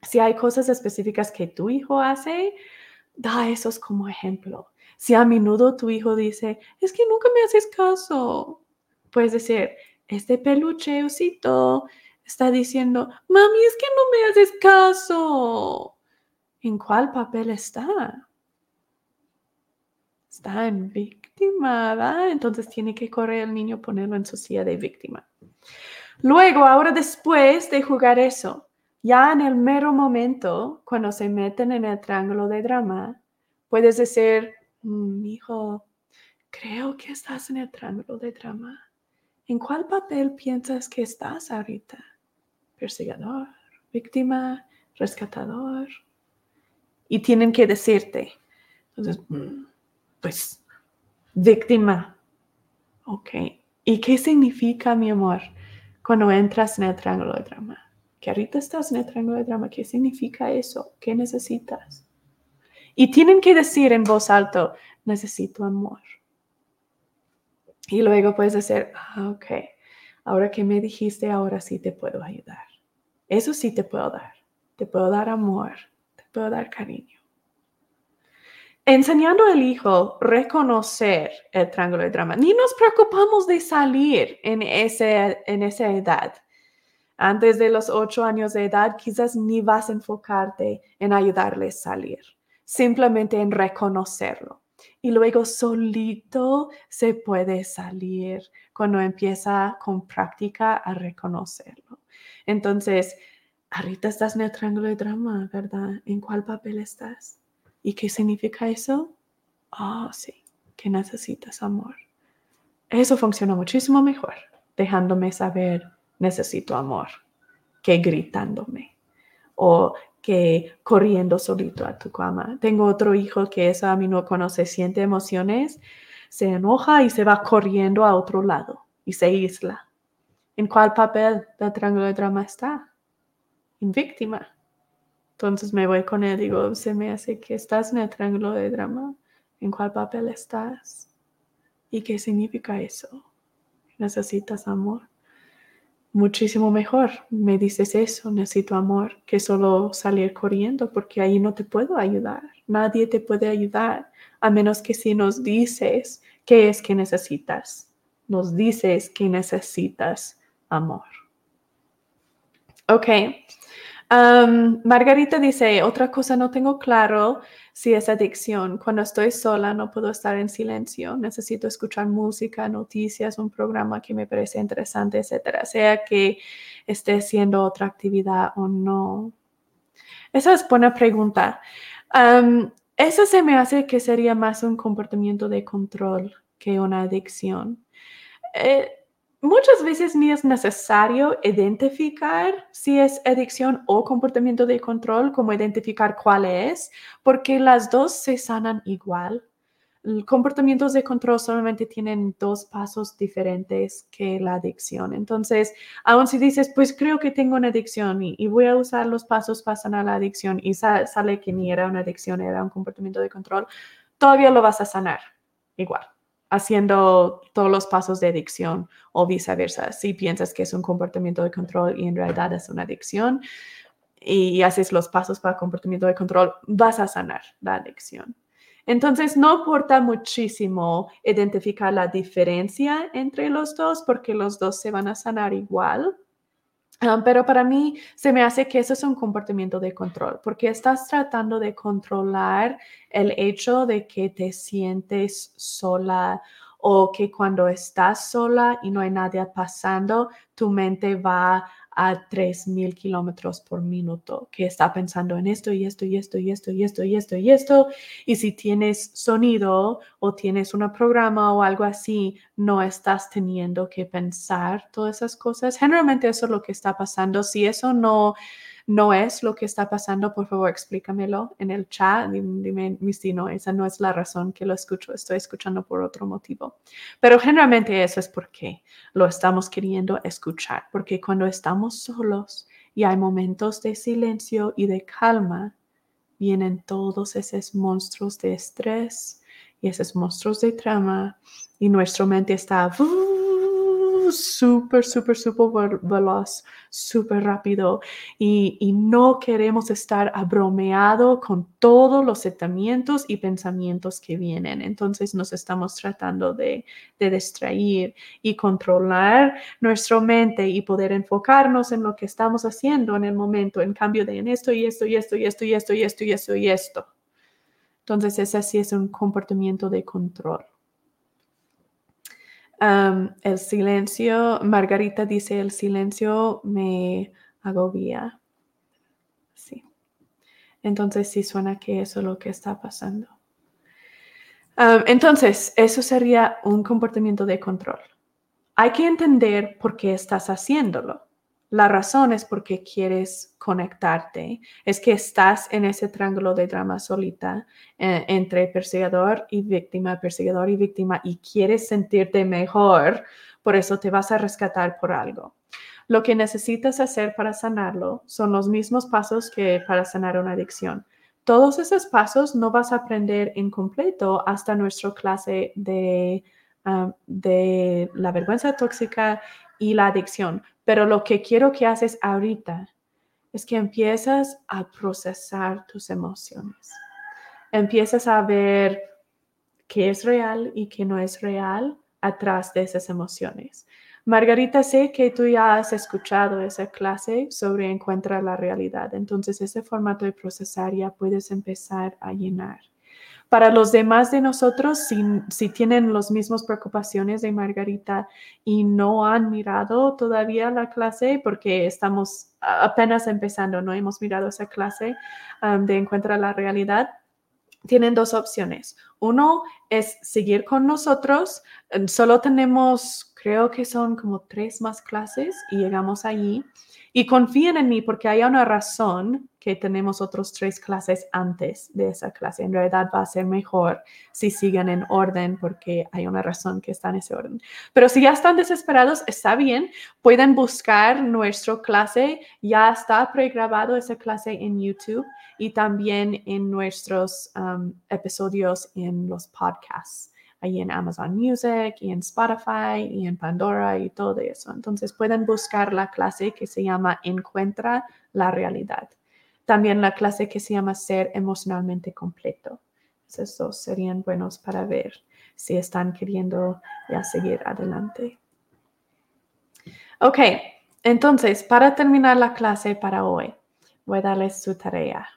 Si hay cosas específicas que tu hijo hace, da esos como ejemplo. Si a menudo tu hijo dice, es que nunca me haces caso, puedes decir, este peluche está diciendo, mami, es que no me haces caso. ¿En cuál papel está? está en víctima, entonces tiene que correr el niño, ponerlo en su silla de víctima. Luego, ahora después de jugar eso, ya en el mero momento, cuando se meten en el triángulo de drama, puedes decir, mm, hijo, creo que estás en el triángulo de drama. ¿En cuál papel piensas que estás ahorita? Perseguidor, víctima, rescatador. Y tienen que decirte. Mm, pues, víctima. Ok. ¿Y qué significa, mi amor, cuando entras en el triángulo de drama? Que ahorita estás en el triángulo de drama. ¿Qué significa eso? ¿Qué necesitas? Y tienen que decir en voz alta, necesito amor. Y luego puedes decir, ah, ok, ahora que me dijiste, ahora sí te puedo ayudar. Eso sí te puedo dar. Te puedo dar amor, te puedo dar cariño. Enseñando al hijo reconocer el triángulo de drama. Ni nos preocupamos de salir en, ese, en esa edad. Antes de los ocho años de edad, quizás ni vas a enfocarte en ayudarles a salir, simplemente en reconocerlo y luego solito se puede salir cuando empieza con práctica a reconocerlo. Entonces, ahorita estás en el triángulo de drama, ¿verdad? ¿En cuál papel estás? ¿Y qué significa eso? Oh, sí, que necesitas amor. Eso funciona muchísimo mejor, dejándome saber, necesito amor, que gritándome. O que corriendo solito a tu cama. Tengo otro hijo que es a mí no conoce, siente emociones, se enoja y se va corriendo a otro lado y se isla. ¿En cuál papel del triángulo de drama está? En víctima. Entonces me voy con él digo, se me hace que estás en el triángulo de drama. ¿En cuál papel estás? ¿Y qué significa eso? ¿Necesitas amor? Muchísimo mejor. Me dices eso, necesito amor, que solo salir corriendo, porque ahí no te puedo ayudar. Nadie te puede ayudar, a menos que si nos dices qué es que necesitas. Nos dices que necesitas amor. Ok. Margarita dice, otra cosa no tengo claro si es adicción. Cuando estoy sola no puedo estar en silencio. Necesito escuchar música, noticias, un programa que me parece interesante, etcétera. Sea que esté haciendo otra actividad o no. Esa es buena pregunta. Eso se me hace que sería más un comportamiento de control que una adicción. Eh, Muchas veces ni es necesario identificar si es adicción o comportamiento de control, como identificar cuál es, porque las dos se sanan igual. Comportamientos de control solamente tienen dos pasos diferentes que la adicción. Entonces, aun si dices, pues creo que tengo una adicción y, voy a usar los pasos para sanar la adicción y sale que ni era una adicción, era un comportamiento de control, todavía lo vas a sanar igual haciendo todos los pasos de adicción o viceversa. Si piensas que es un comportamiento de control y en realidad es una adicción y haces los pasos para comportamiento de control, vas a sanar la adicción. Entonces, no importa muchísimo identificar la diferencia entre los dos porque los dos se van a sanar igual pero para mí se me hace que eso es un comportamiento de control, porque estás tratando de controlar el hecho de que te sientes sola o que cuando estás sola y no hay nadie pasando, tu mente va a 3.000 kilómetros por minuto, que está pensando en esto y esto y esto y esto y esto y esto y esto. Y si tienes sonido o tienes un programa o algo así, no estás teniendo que pensar todas esas cosas. Generalmente eso es lo que está pasando. Si eso no no es lo que está pasando, por favor explícamelo en el chat. Dime, no, esa no es la razón que lo escucho, estoy escuchando por otro motivo. Pero generalmente eso es porque lo estamos queriendo escuchar, porque cuando estamos solos y hay momentos de silencio y de calma, vienen todos esos monstruos de estrés y esos monstruos de trama y nuestra mente está súper, súper, súper veloz, súper rápido y, y, no queremos estar abromeado con todos los sentimientos y pensamientos que vienen. Entonces nos estamos tratando de, de distraer y controlar nuestra mente y poder enfocarnos en lo que estamos haciendo en el momento, en cambio de en esto y esto y esto y esto y esto y esto y esto y esto. Entonces, ese sí es un comportamiento de control. El silencio, Margarita dice, el silencio me agobia. Sí. Entonces, sí suena que eso es lo que está pasando. entonces, eso sería un comportamiento de control. Hay que entender por qué estás haciéndolo. La razón es porque quieres conectarte, es que estás en ese triángulo de drama solita eh, entre perseguidor y víctima, perseguidor y víctima y quieres sentirte mejor, por eso te vas a rescatar por algo. Lo que necesitas hacer para sanarlo son los mismos pasos que para sanar una adicción. Todos esos pasos no vas a aprender en completo hasta nuestra clase de, ah, de la vergüenza tóxica y la adicción, pero lo que quiero que haces ahorita es que empiezas a procesar tus emociones. Empiezas a ver qué es real y qué no es real atrás de esas emociones. Margarita, sé que tú ya has escuchado esa clase sobre encuentra la realidad, entonces ese formato de procesar ya puedes empezar a llenar. Para los demás de nosotros, si, tienen las mismas preocupaciones de Margarita y no han mirado todavía la clase, porque estamos apenas empezando, no hemos mirado esa clase um, de Encuentra la Realidad, tienen dos opciones. Uno es seguir con nosotros. Solo tenemos, creo que son como tres más clases y llegamos allí. Y confíen en mí porque hay una razón que tenemos otros tres clases antes de esa clase. En realidad va a ser mejor si siguen en orden porque hay una razón que está en ese orden. Pero si ya están desesperados, está bien. Pueden buscar nuestra clase. Ya está pregrabado esa clase en YouTube y también en nuestros um, episodios en los podcasts ahí en Amazon Music y en Spotify y en Pandora y todo eso. Entonces pueden buscar la clase que se llama Encuentra la realidad. También la clase que se llama Ser emocionalmente completo. Esos dos serían buenos para ver si están queriendo ya seguir adelante. Ok, entonces para terminar la clase para hoy, voy a darles su tarea.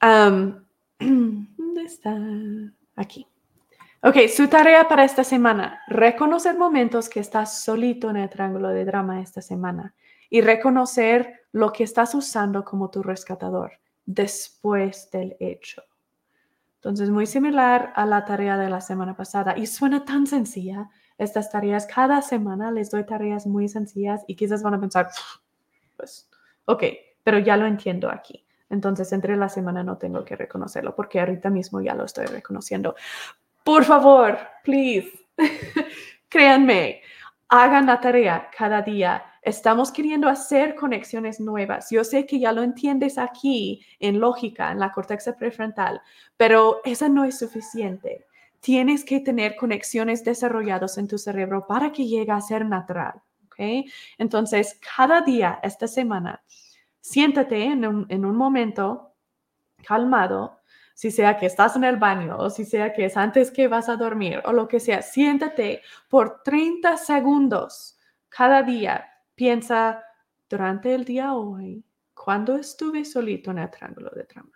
*clears throat* ¿Dónde está? Aquí. Ok, su tarea para esta semana, reconocer momentos que estás solito en el triángulo de drama esta semana y reconocer lo que estás usando como tu rescatador después del hecho. Entonces, muy similar a la tarea de la semana pasada y suena tan sencilla. Estas tareas, cada semana les doy tareas muy sencillas y quizás van a pensar, pues, ok, pero ya lo entiendo aquí. Entonces, entre la semana no tengo que reconocerlo porque ahorita mismo ya lo estoy reconociendo. Por favor, please, *laughs* créanme, hagan la tarea cada día. Estamos queriendo hacer conexiones nuevas. Yo sé que ya lo entiendes aquí en lógica, en la corteza prefrontal, pero eso no es suficiente. Tienes que tener conexiones desarrolladas en tu cerebro para que llegue a ser natural. ¿ok? Entonces, cada día, esta semana, siéntate en un, momento calmado, si sea que estás en el baño o si sea que es antes que vas a dormir o lo que sea, siéntate por 30 segundos cada día. Piensa durante el día hoy, cuando estuve solito en el triángulo de trama.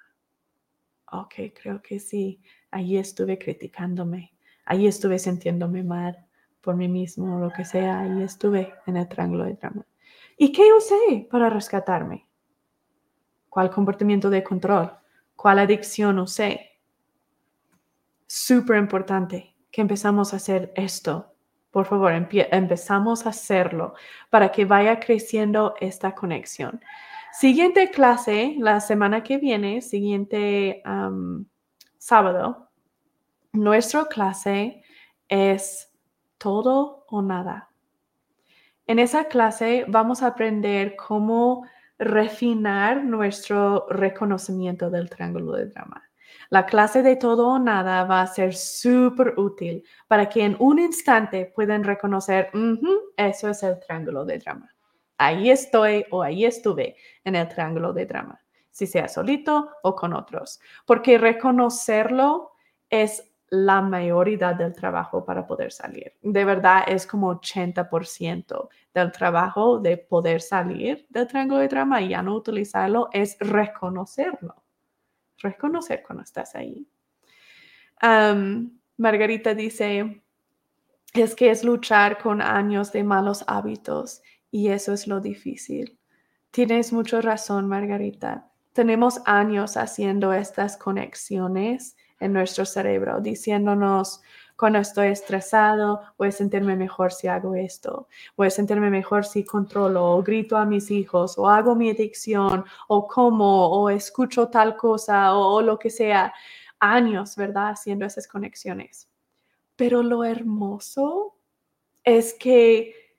Ok, creo que sí. Allí estuve criticándome. Allí estuve sintiéndome mal por mí mismo lo que sea. Allí estuve en el triángulo de trama. ¿Y qué usé para rescatarme? cuál comportamiento de control, cuál adicción usé. Súper importante que empezamos a hacer esto. Por favor, empezamos a hacerlo para que vaya creciendo esta conexión. Siguiente clase, la semana que viene, siguiente sábado, nuestra clase es todo o nada. En esa clase vamos a aprender cómo refinar nuestro reconocimiento del triángulo de drama. La clase de todo o nada va a ser súper útil para que en un instante puedan reconocer, eso es el triángulo de drama. Ahí estoy o ahí estuve en el triángulo de drama, si sea solito o con otros, porque reconocerlo es la mayoría del trabajo para poder salir. De verdad es como 80% del trabajo de poder salir del triángulo de drama y ya no utilizarlo es reconocerlo. Reconocer cuando estás ahí. Margarita dice, es que es luchar con años de malos hábitos y eso es lo difícil. Tienes mucha razón, Margarita. Tenemos años haciendo estas conexiones en nuestro cerebro, diciéndonos, cuando estoy estresado, voy a sentirme mejor si hago esto, voy a sentirme mejor si controlo o grito a mis hijos o hago mi adicción o como o escucho tal cosa o, o lo que sea. Años, ¿verdad? Haciendo esas conexiones. Pero lo hermoso es que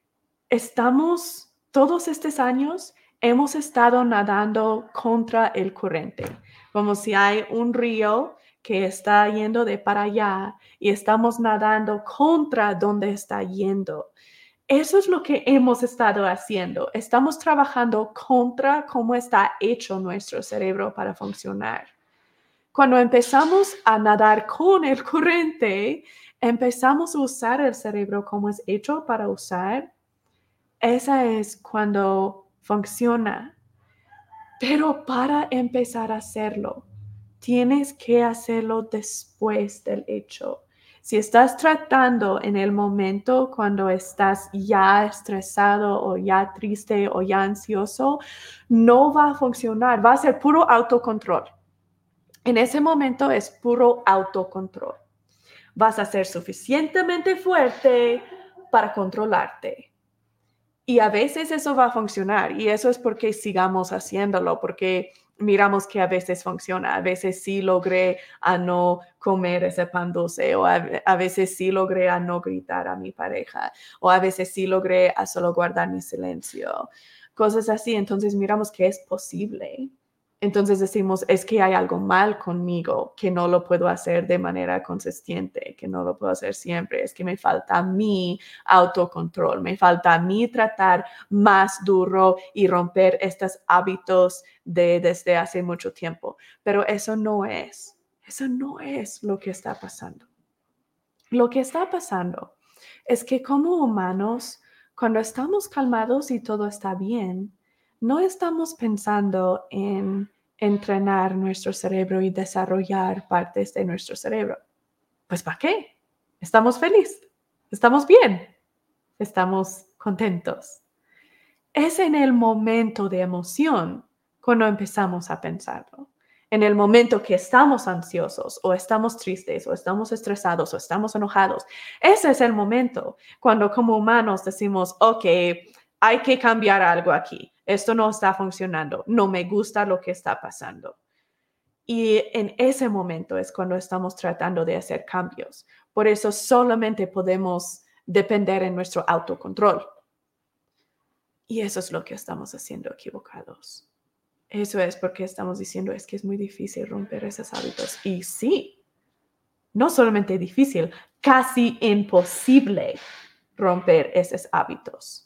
estamos todos estos años hemos estado nadando contra el corriente, como si hay un río que está yendo de para allá y estamos nadando contra donde está yendo. Eso es lo que hemos estado haciendo. Estamos trabajando contra cómo está hecho nuestro cerebro para funcionar. Cuando empezamos a nadar con el corriente, empezamos a usar el cerebro como es hecho para usar. Esa es cuando funciona. Pero para empezar a hacerlo, tienes que hacerlo después del hecho. Si estás tratando en el momento cuando estás ya estresado o ya triste o ya ansioso, no va a funcionar, va a ser puro autocontrol. En ese momento es puro autocontrol. Vas a ser suficientemente fuerte para controlarte y a veces eso va a funcionar y eso es porque sigamos haciéndolo, porque miramos que a veces funciona, a veces sí logré a no comer ese pan dulce o a, a, veces sí logré a no gritar a mi pareja o a veces sí logré a solo guardar mi silencio, cosas así. Entonces miramos que es posible entonces decimos, es que hay algo mal conmigo, que no lo puedo hacer de manera consistente, que no lo puedo hacer siempre, es que me falta mi autocontrol, me falta a mí tratar más duro y romper estos hábitos de desde hace mucho tiempo. Pero eso no es, eso no es lo que está pasando. Lo que está pasando es que como humanos, cuando estamos calmados y todo está bien, no estamos pensando en entrenar nuestro cerebro y desarrollar partes de nuestro cerebro. Pues ¿para qué? Estamos felices, estamos bien, estamos contentos. Es en el momento de emoción cuando empezamos a pensarlo. En el momento que estamos ansiosos o estamos tristes o estamos estresados o estamos enojados, ese es el momento cuando como humanos decimos, ok, hay que cambiar algo aquí. Esto no está funcionando. No me gusta lo que está pasando. Y en ese momento es cuando estamos tratando de hacer cambios. Por eso solamente podemos depender en nuestro autocontrol. Y eso es lo que estamos haciendo equivocados. Eso es porque estamos diciendo es que es muy difícil romper esos hábitos. Y sí, no solamente difícil, casi imposible romper esos hábitos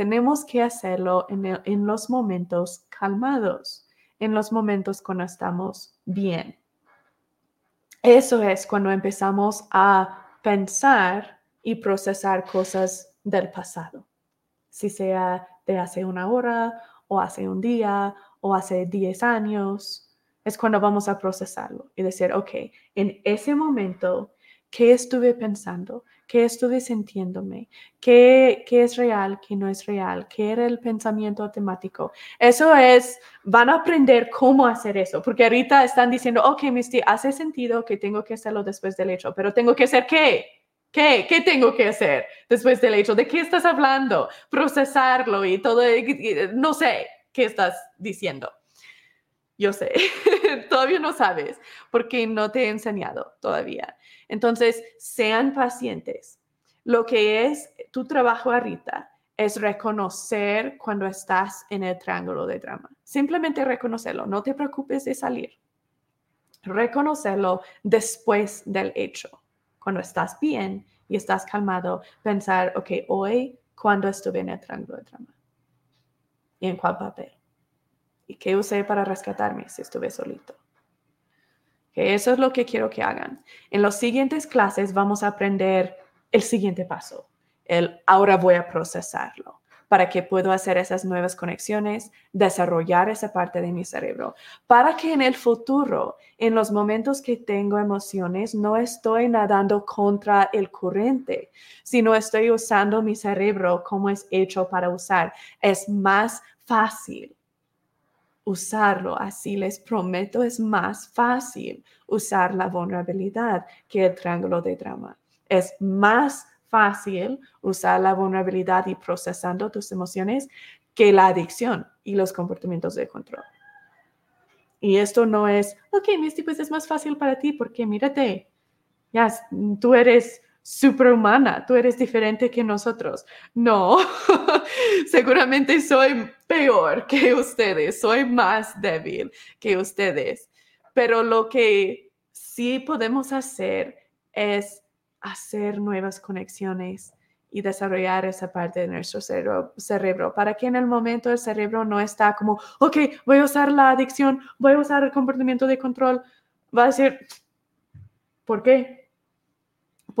tenemos que hacerlo en, los momentos calmados, en los momentos cuando estamos bien. Eso es cuando empezamos a pensar y procesar cosas del pasado, si sea de hace una hora o hace un día o hace 10 años, es cuando vamos a procesarlo y decir, ok, en ese momento qué estuve pensando, qué estuve sintiéndome, qué, qué es real, qué no es real, qué era el pensamiento automático. Eso es, van a aprender cómo hacer eso, porque ahorita están diciendo, ok, Misty, hace sentido que tengo que hacerlo después del hecho, pero tengo que hacer qué? ¿Qué? ¿Qué tengo que hacer después del hecho? ¿De qué estás hablando? Procesarlo y todo, no sé qué estás diciendo. Yo sé, *laughs* *laughs* todavía no sabes porque no te he enseñado todavía. Entonces, sean pacientes. Lo que es tu trabajo ahorita es reconocer cuando estás en el triángulo de drama. Simplemente reconocerlo, no te preocupes de salir. Reconocerlo después del hecho. Cuando estás bien y estás calmado, pensar, ok, hoy, ¿cuándo estuve en el triángulo de drama? ¿Y en cuál papel? ¿Y qué usé para rescatarme si estuve solito? Que eso es lo que quiero que hagan. En las siguientes clases vamos a aprender el siguiente paso, el ahora voy a procesarlo. para que pueda hacer esas nuevas conexiones, desarrollar esa parte de mi cerebro, para que en el futuro, en los momentos que tengo emociones, no estoy nadando contra el corriente, sino estoy usando mi cerebro como es hecho para usar. Es más fácil usarlo así. Les prometo, es más fácil usar la vulnerabilidad que el triángulo de drama. Es más fácil usar la vulnerabilidad y procesando tus emociones que la adicción y los comportamientos de control. Y esto no es, ok, Misty, pues es más fácil para ti porque mírate, ya, tú eres superhumana, tú eres diferente que nosotros. No, *laughs* seguramente soy peor que ustedes, soy más débil que ustedes. Pero lo que sí podemos hacer es hacer nuevas conexiones y desarrollar esa parte de nuestro cerebro, para que en el momento el cerebro no está como, ok, voy a usar la adicción, voy a usar el comportamiento de control, va a decir, ¿por qué?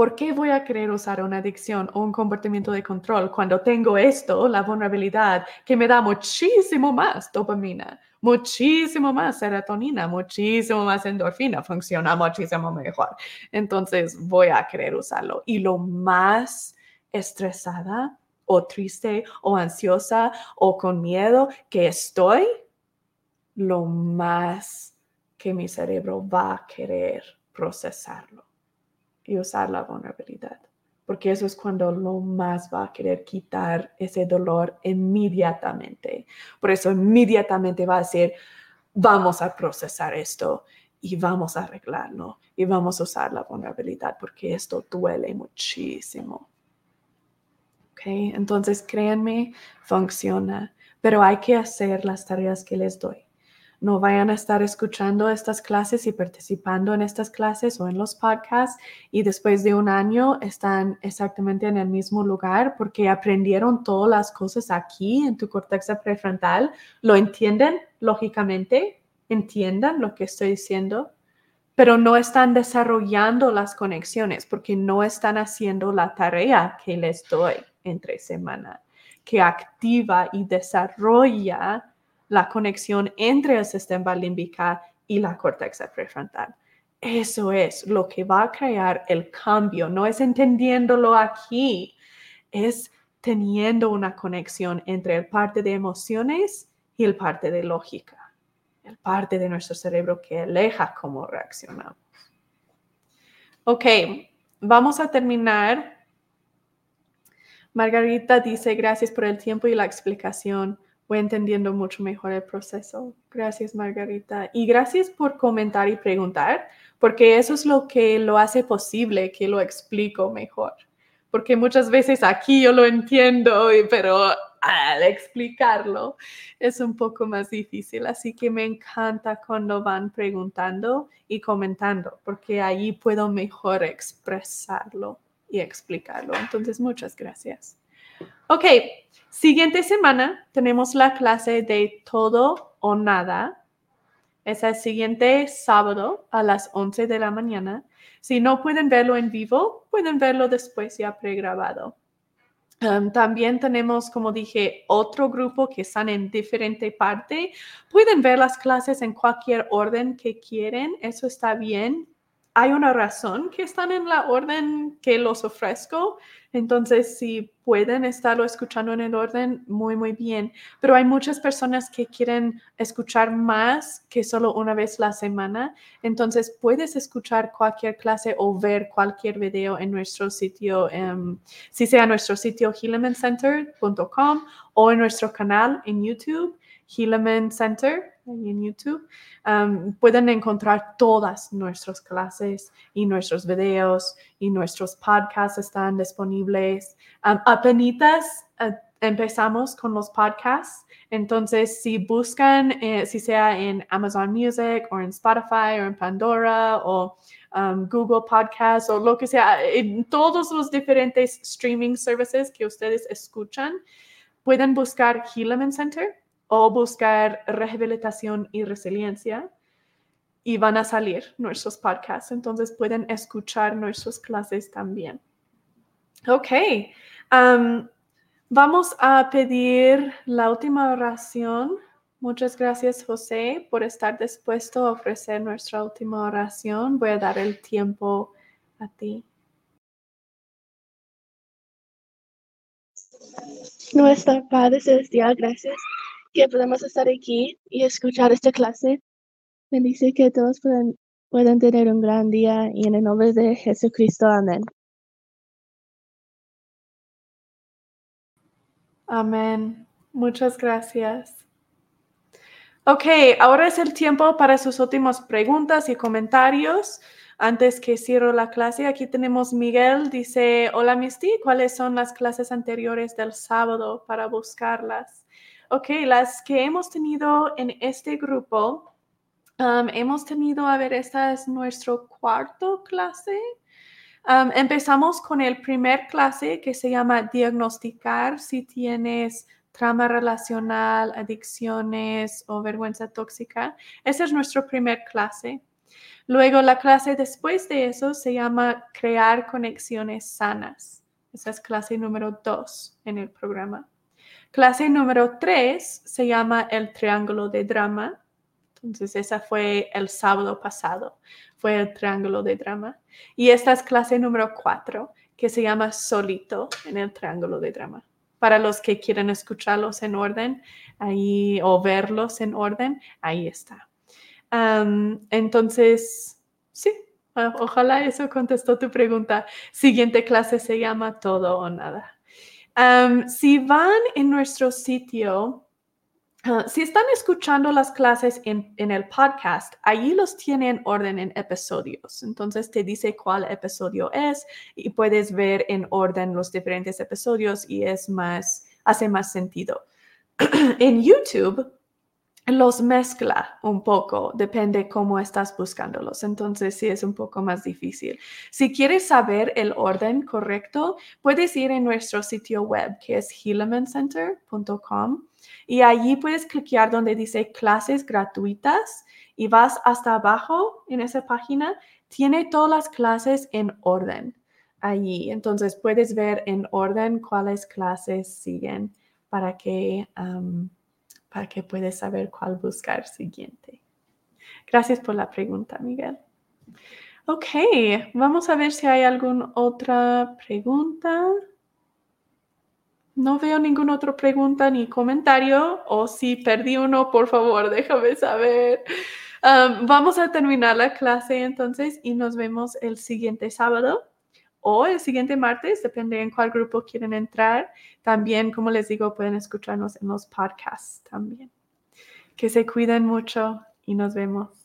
¿Por qué voy a querer usar una adicción o un comportamiento de control cuando tengo esto, la vulnerabilidad, que me da muchísimo más dopamina, muchísimo más serotonina, muchísimo más endorfina, funciona muchísimo mejor? Entonces voy a querer usarlo. Y lo más estresada o triste o ansiosa o con miedo que estoy, lo más que mi cerebro va a querer procesarlo y usar la vulnerabilidad, porque eso es cuando lo más va a querer quitar ese dolor inmediatamente. Por eso inmediatamente va a decir, vamos a procesar esto y vamos a arreglarlo y vamos a usar la vulnerabilidad porque esto duele muchísimo. ¿Ok? Entonces, créanme, funciona, pero hay que hacer las tareas que les doy no vayan a estar escuchando estas clases y participando en estas clases o en los podcasts. Y después de un año están exactamente en el mismo lugar porque aprendieron todas las cosas aquí en tu corteza prefrontal, lo entienden lógicamente, entiendan lo que estoy diciendo, pero no están desarrollando las conexiones porque no están haciendo la tarea que les doy entre semana, que activa y desarrolla la conexión entre el sistema límbico y la corteza prefrontal. Eso es lo que va a crear el cambio. No es entendiéndolo aquí, es teniendo una conexión entre el parte de emociones y el parte de lógica, el parte de nuestro cerebro que aleja cómo reaccionamos. Ok, vamos a terminar. Margarita dice, gracias por el tiempo y la explicación voy entendiendo mucho mejor el proceso. Gracias, Margarita. Y gracias por comentar y preguntar, porque eso es lo que lo hace posible que lo explico mejor. Porque muchas veces aquí yo lo entiendo, pero al explicarlo es un poco más difícil. Así que me encanta cuando van preguntando y comentando, porque ahí puedo mejor expresarlo y explicarlo. Entonces, muchas gracias. Ok, siguiente semana tenemos la clase de todo o nada. Es el siguiente sábado a las 11 de la mañana. Si no pueden verlo en vivo, pueden verlo después ya pregrabado. También tenemos, como dije, otro grupo que están en diferente parte. Pueden ver las clases en cualquier orden que quieren. Eso está bien hay una razón que están en la orden que los ofrezco. Entonces, si pueden estarlo escuchando en el orden, muy, muy bien. Pero hay muchas personas que quieren escuchar más que solo una vez la semana. Entonces, puedes escuchar cualquier clase o ver cualquier video en nuestro sitio, um, si sea nuestro sitio healingcenter.com o en nuestro canal en YouTube, Healman Center en YouTube. Um, pueden encontrar todas nuestras clases y nuestros videos y nuestros podcasts están disponibles. Apenas uh, empezamos con los podcasts. Entonces, si buscan, eh, si sea en Amazon Music o en Spotify o en Pandora o Google Podcasts o lo que sea, en todos los diferentes streaming services que ustedes escuchan, pueden buscar Healman Center o buscar rehabilitación y resiliencia y van a salir nuestros podcasts. Entonces pueden escuchar nuestras clases también. Ok. Um, Vamos a pedir la última oración. Muchas gracias, José, por estar dispuesto a ofrecer nuestra última oración. Voy a dar el tiempo a ti. Nuestra Padre Celestial, gracias que podemos estar aquí y escuchar esta clase. Bendice que todos puedan, puedan tener un gran día y en el nombre de Jesucristo. Amén. Amén. Muchas gracias. Ok, ahora es el tiempo para sus últimas preguntas y comentarios. Antes que cierro la clase, aquí tenemos Miguel, dice, hola Misty, ¿cuáles son las clases anteriores del sábado para buscarlas? Ok, las que hemos tenido en este grupo, um, hemos tenido, a ver, esta es nuestro cuarto clase. Um, empezamos con el primer clase que se llama diagnosticar si tienes trama relacional, adicciones o vergüenza tóxica. Esa es nuestra primer clase. Luego la clase después de eso se llama crear conexiones sanas. Esa es clase número dos en el programa. Clase número tres se llama el triángulo de drama. Entonces esa fue el sábado pasado, fue el triángulo de drama. Y esta es clase número cuatro, que se llama solito en el triángulo de drama. Para los que quieren escucharlos en orden ahí o verlos en orden, ahí está entonces, sí, ojalá eso contestó tu pregunta. Siguiente clase se llama todo o nada. Si van en nuestro sitio, ah, si están escuchando las clases en, el podcast, allí los tienen en orden en episodios. Entonces te dice cuál episodio es y puedes ver en orden los diferentes episodios y es más, hace más sentido. *clears throat* en YouTube los mezcla un poco, depende cómo estás buscándolos. Entonces, sí es un poco más difícil. Si quieres saber el orden correcto, puedes ir en nuestro sitio web que es healemancenter.com y allí puedes clicar donde dice clases gratuitas y vas hasta abajo en esa página. Tiene todas las clases en orden allí. Entonces, puedes ver en orden cuáles clases siguen para que para que puedas saber cuál buscar siguiente. Gracias por la pregunta, Miguel. Ok, vamos a ver si hay alguna otra pregunta. No veo ninguna otra pregunta ni comentario. O si perdí uno, por favor, *laughs* déjame saber. Um, vamos a terminar la clase entonces y nos vemos el siguiente sábado o el siguiente martes, depende en cuál grupo quieren entrar. También, como les digo, pueden escucharnos en los podcasts también. Que se cuiden mucho y nos vemos.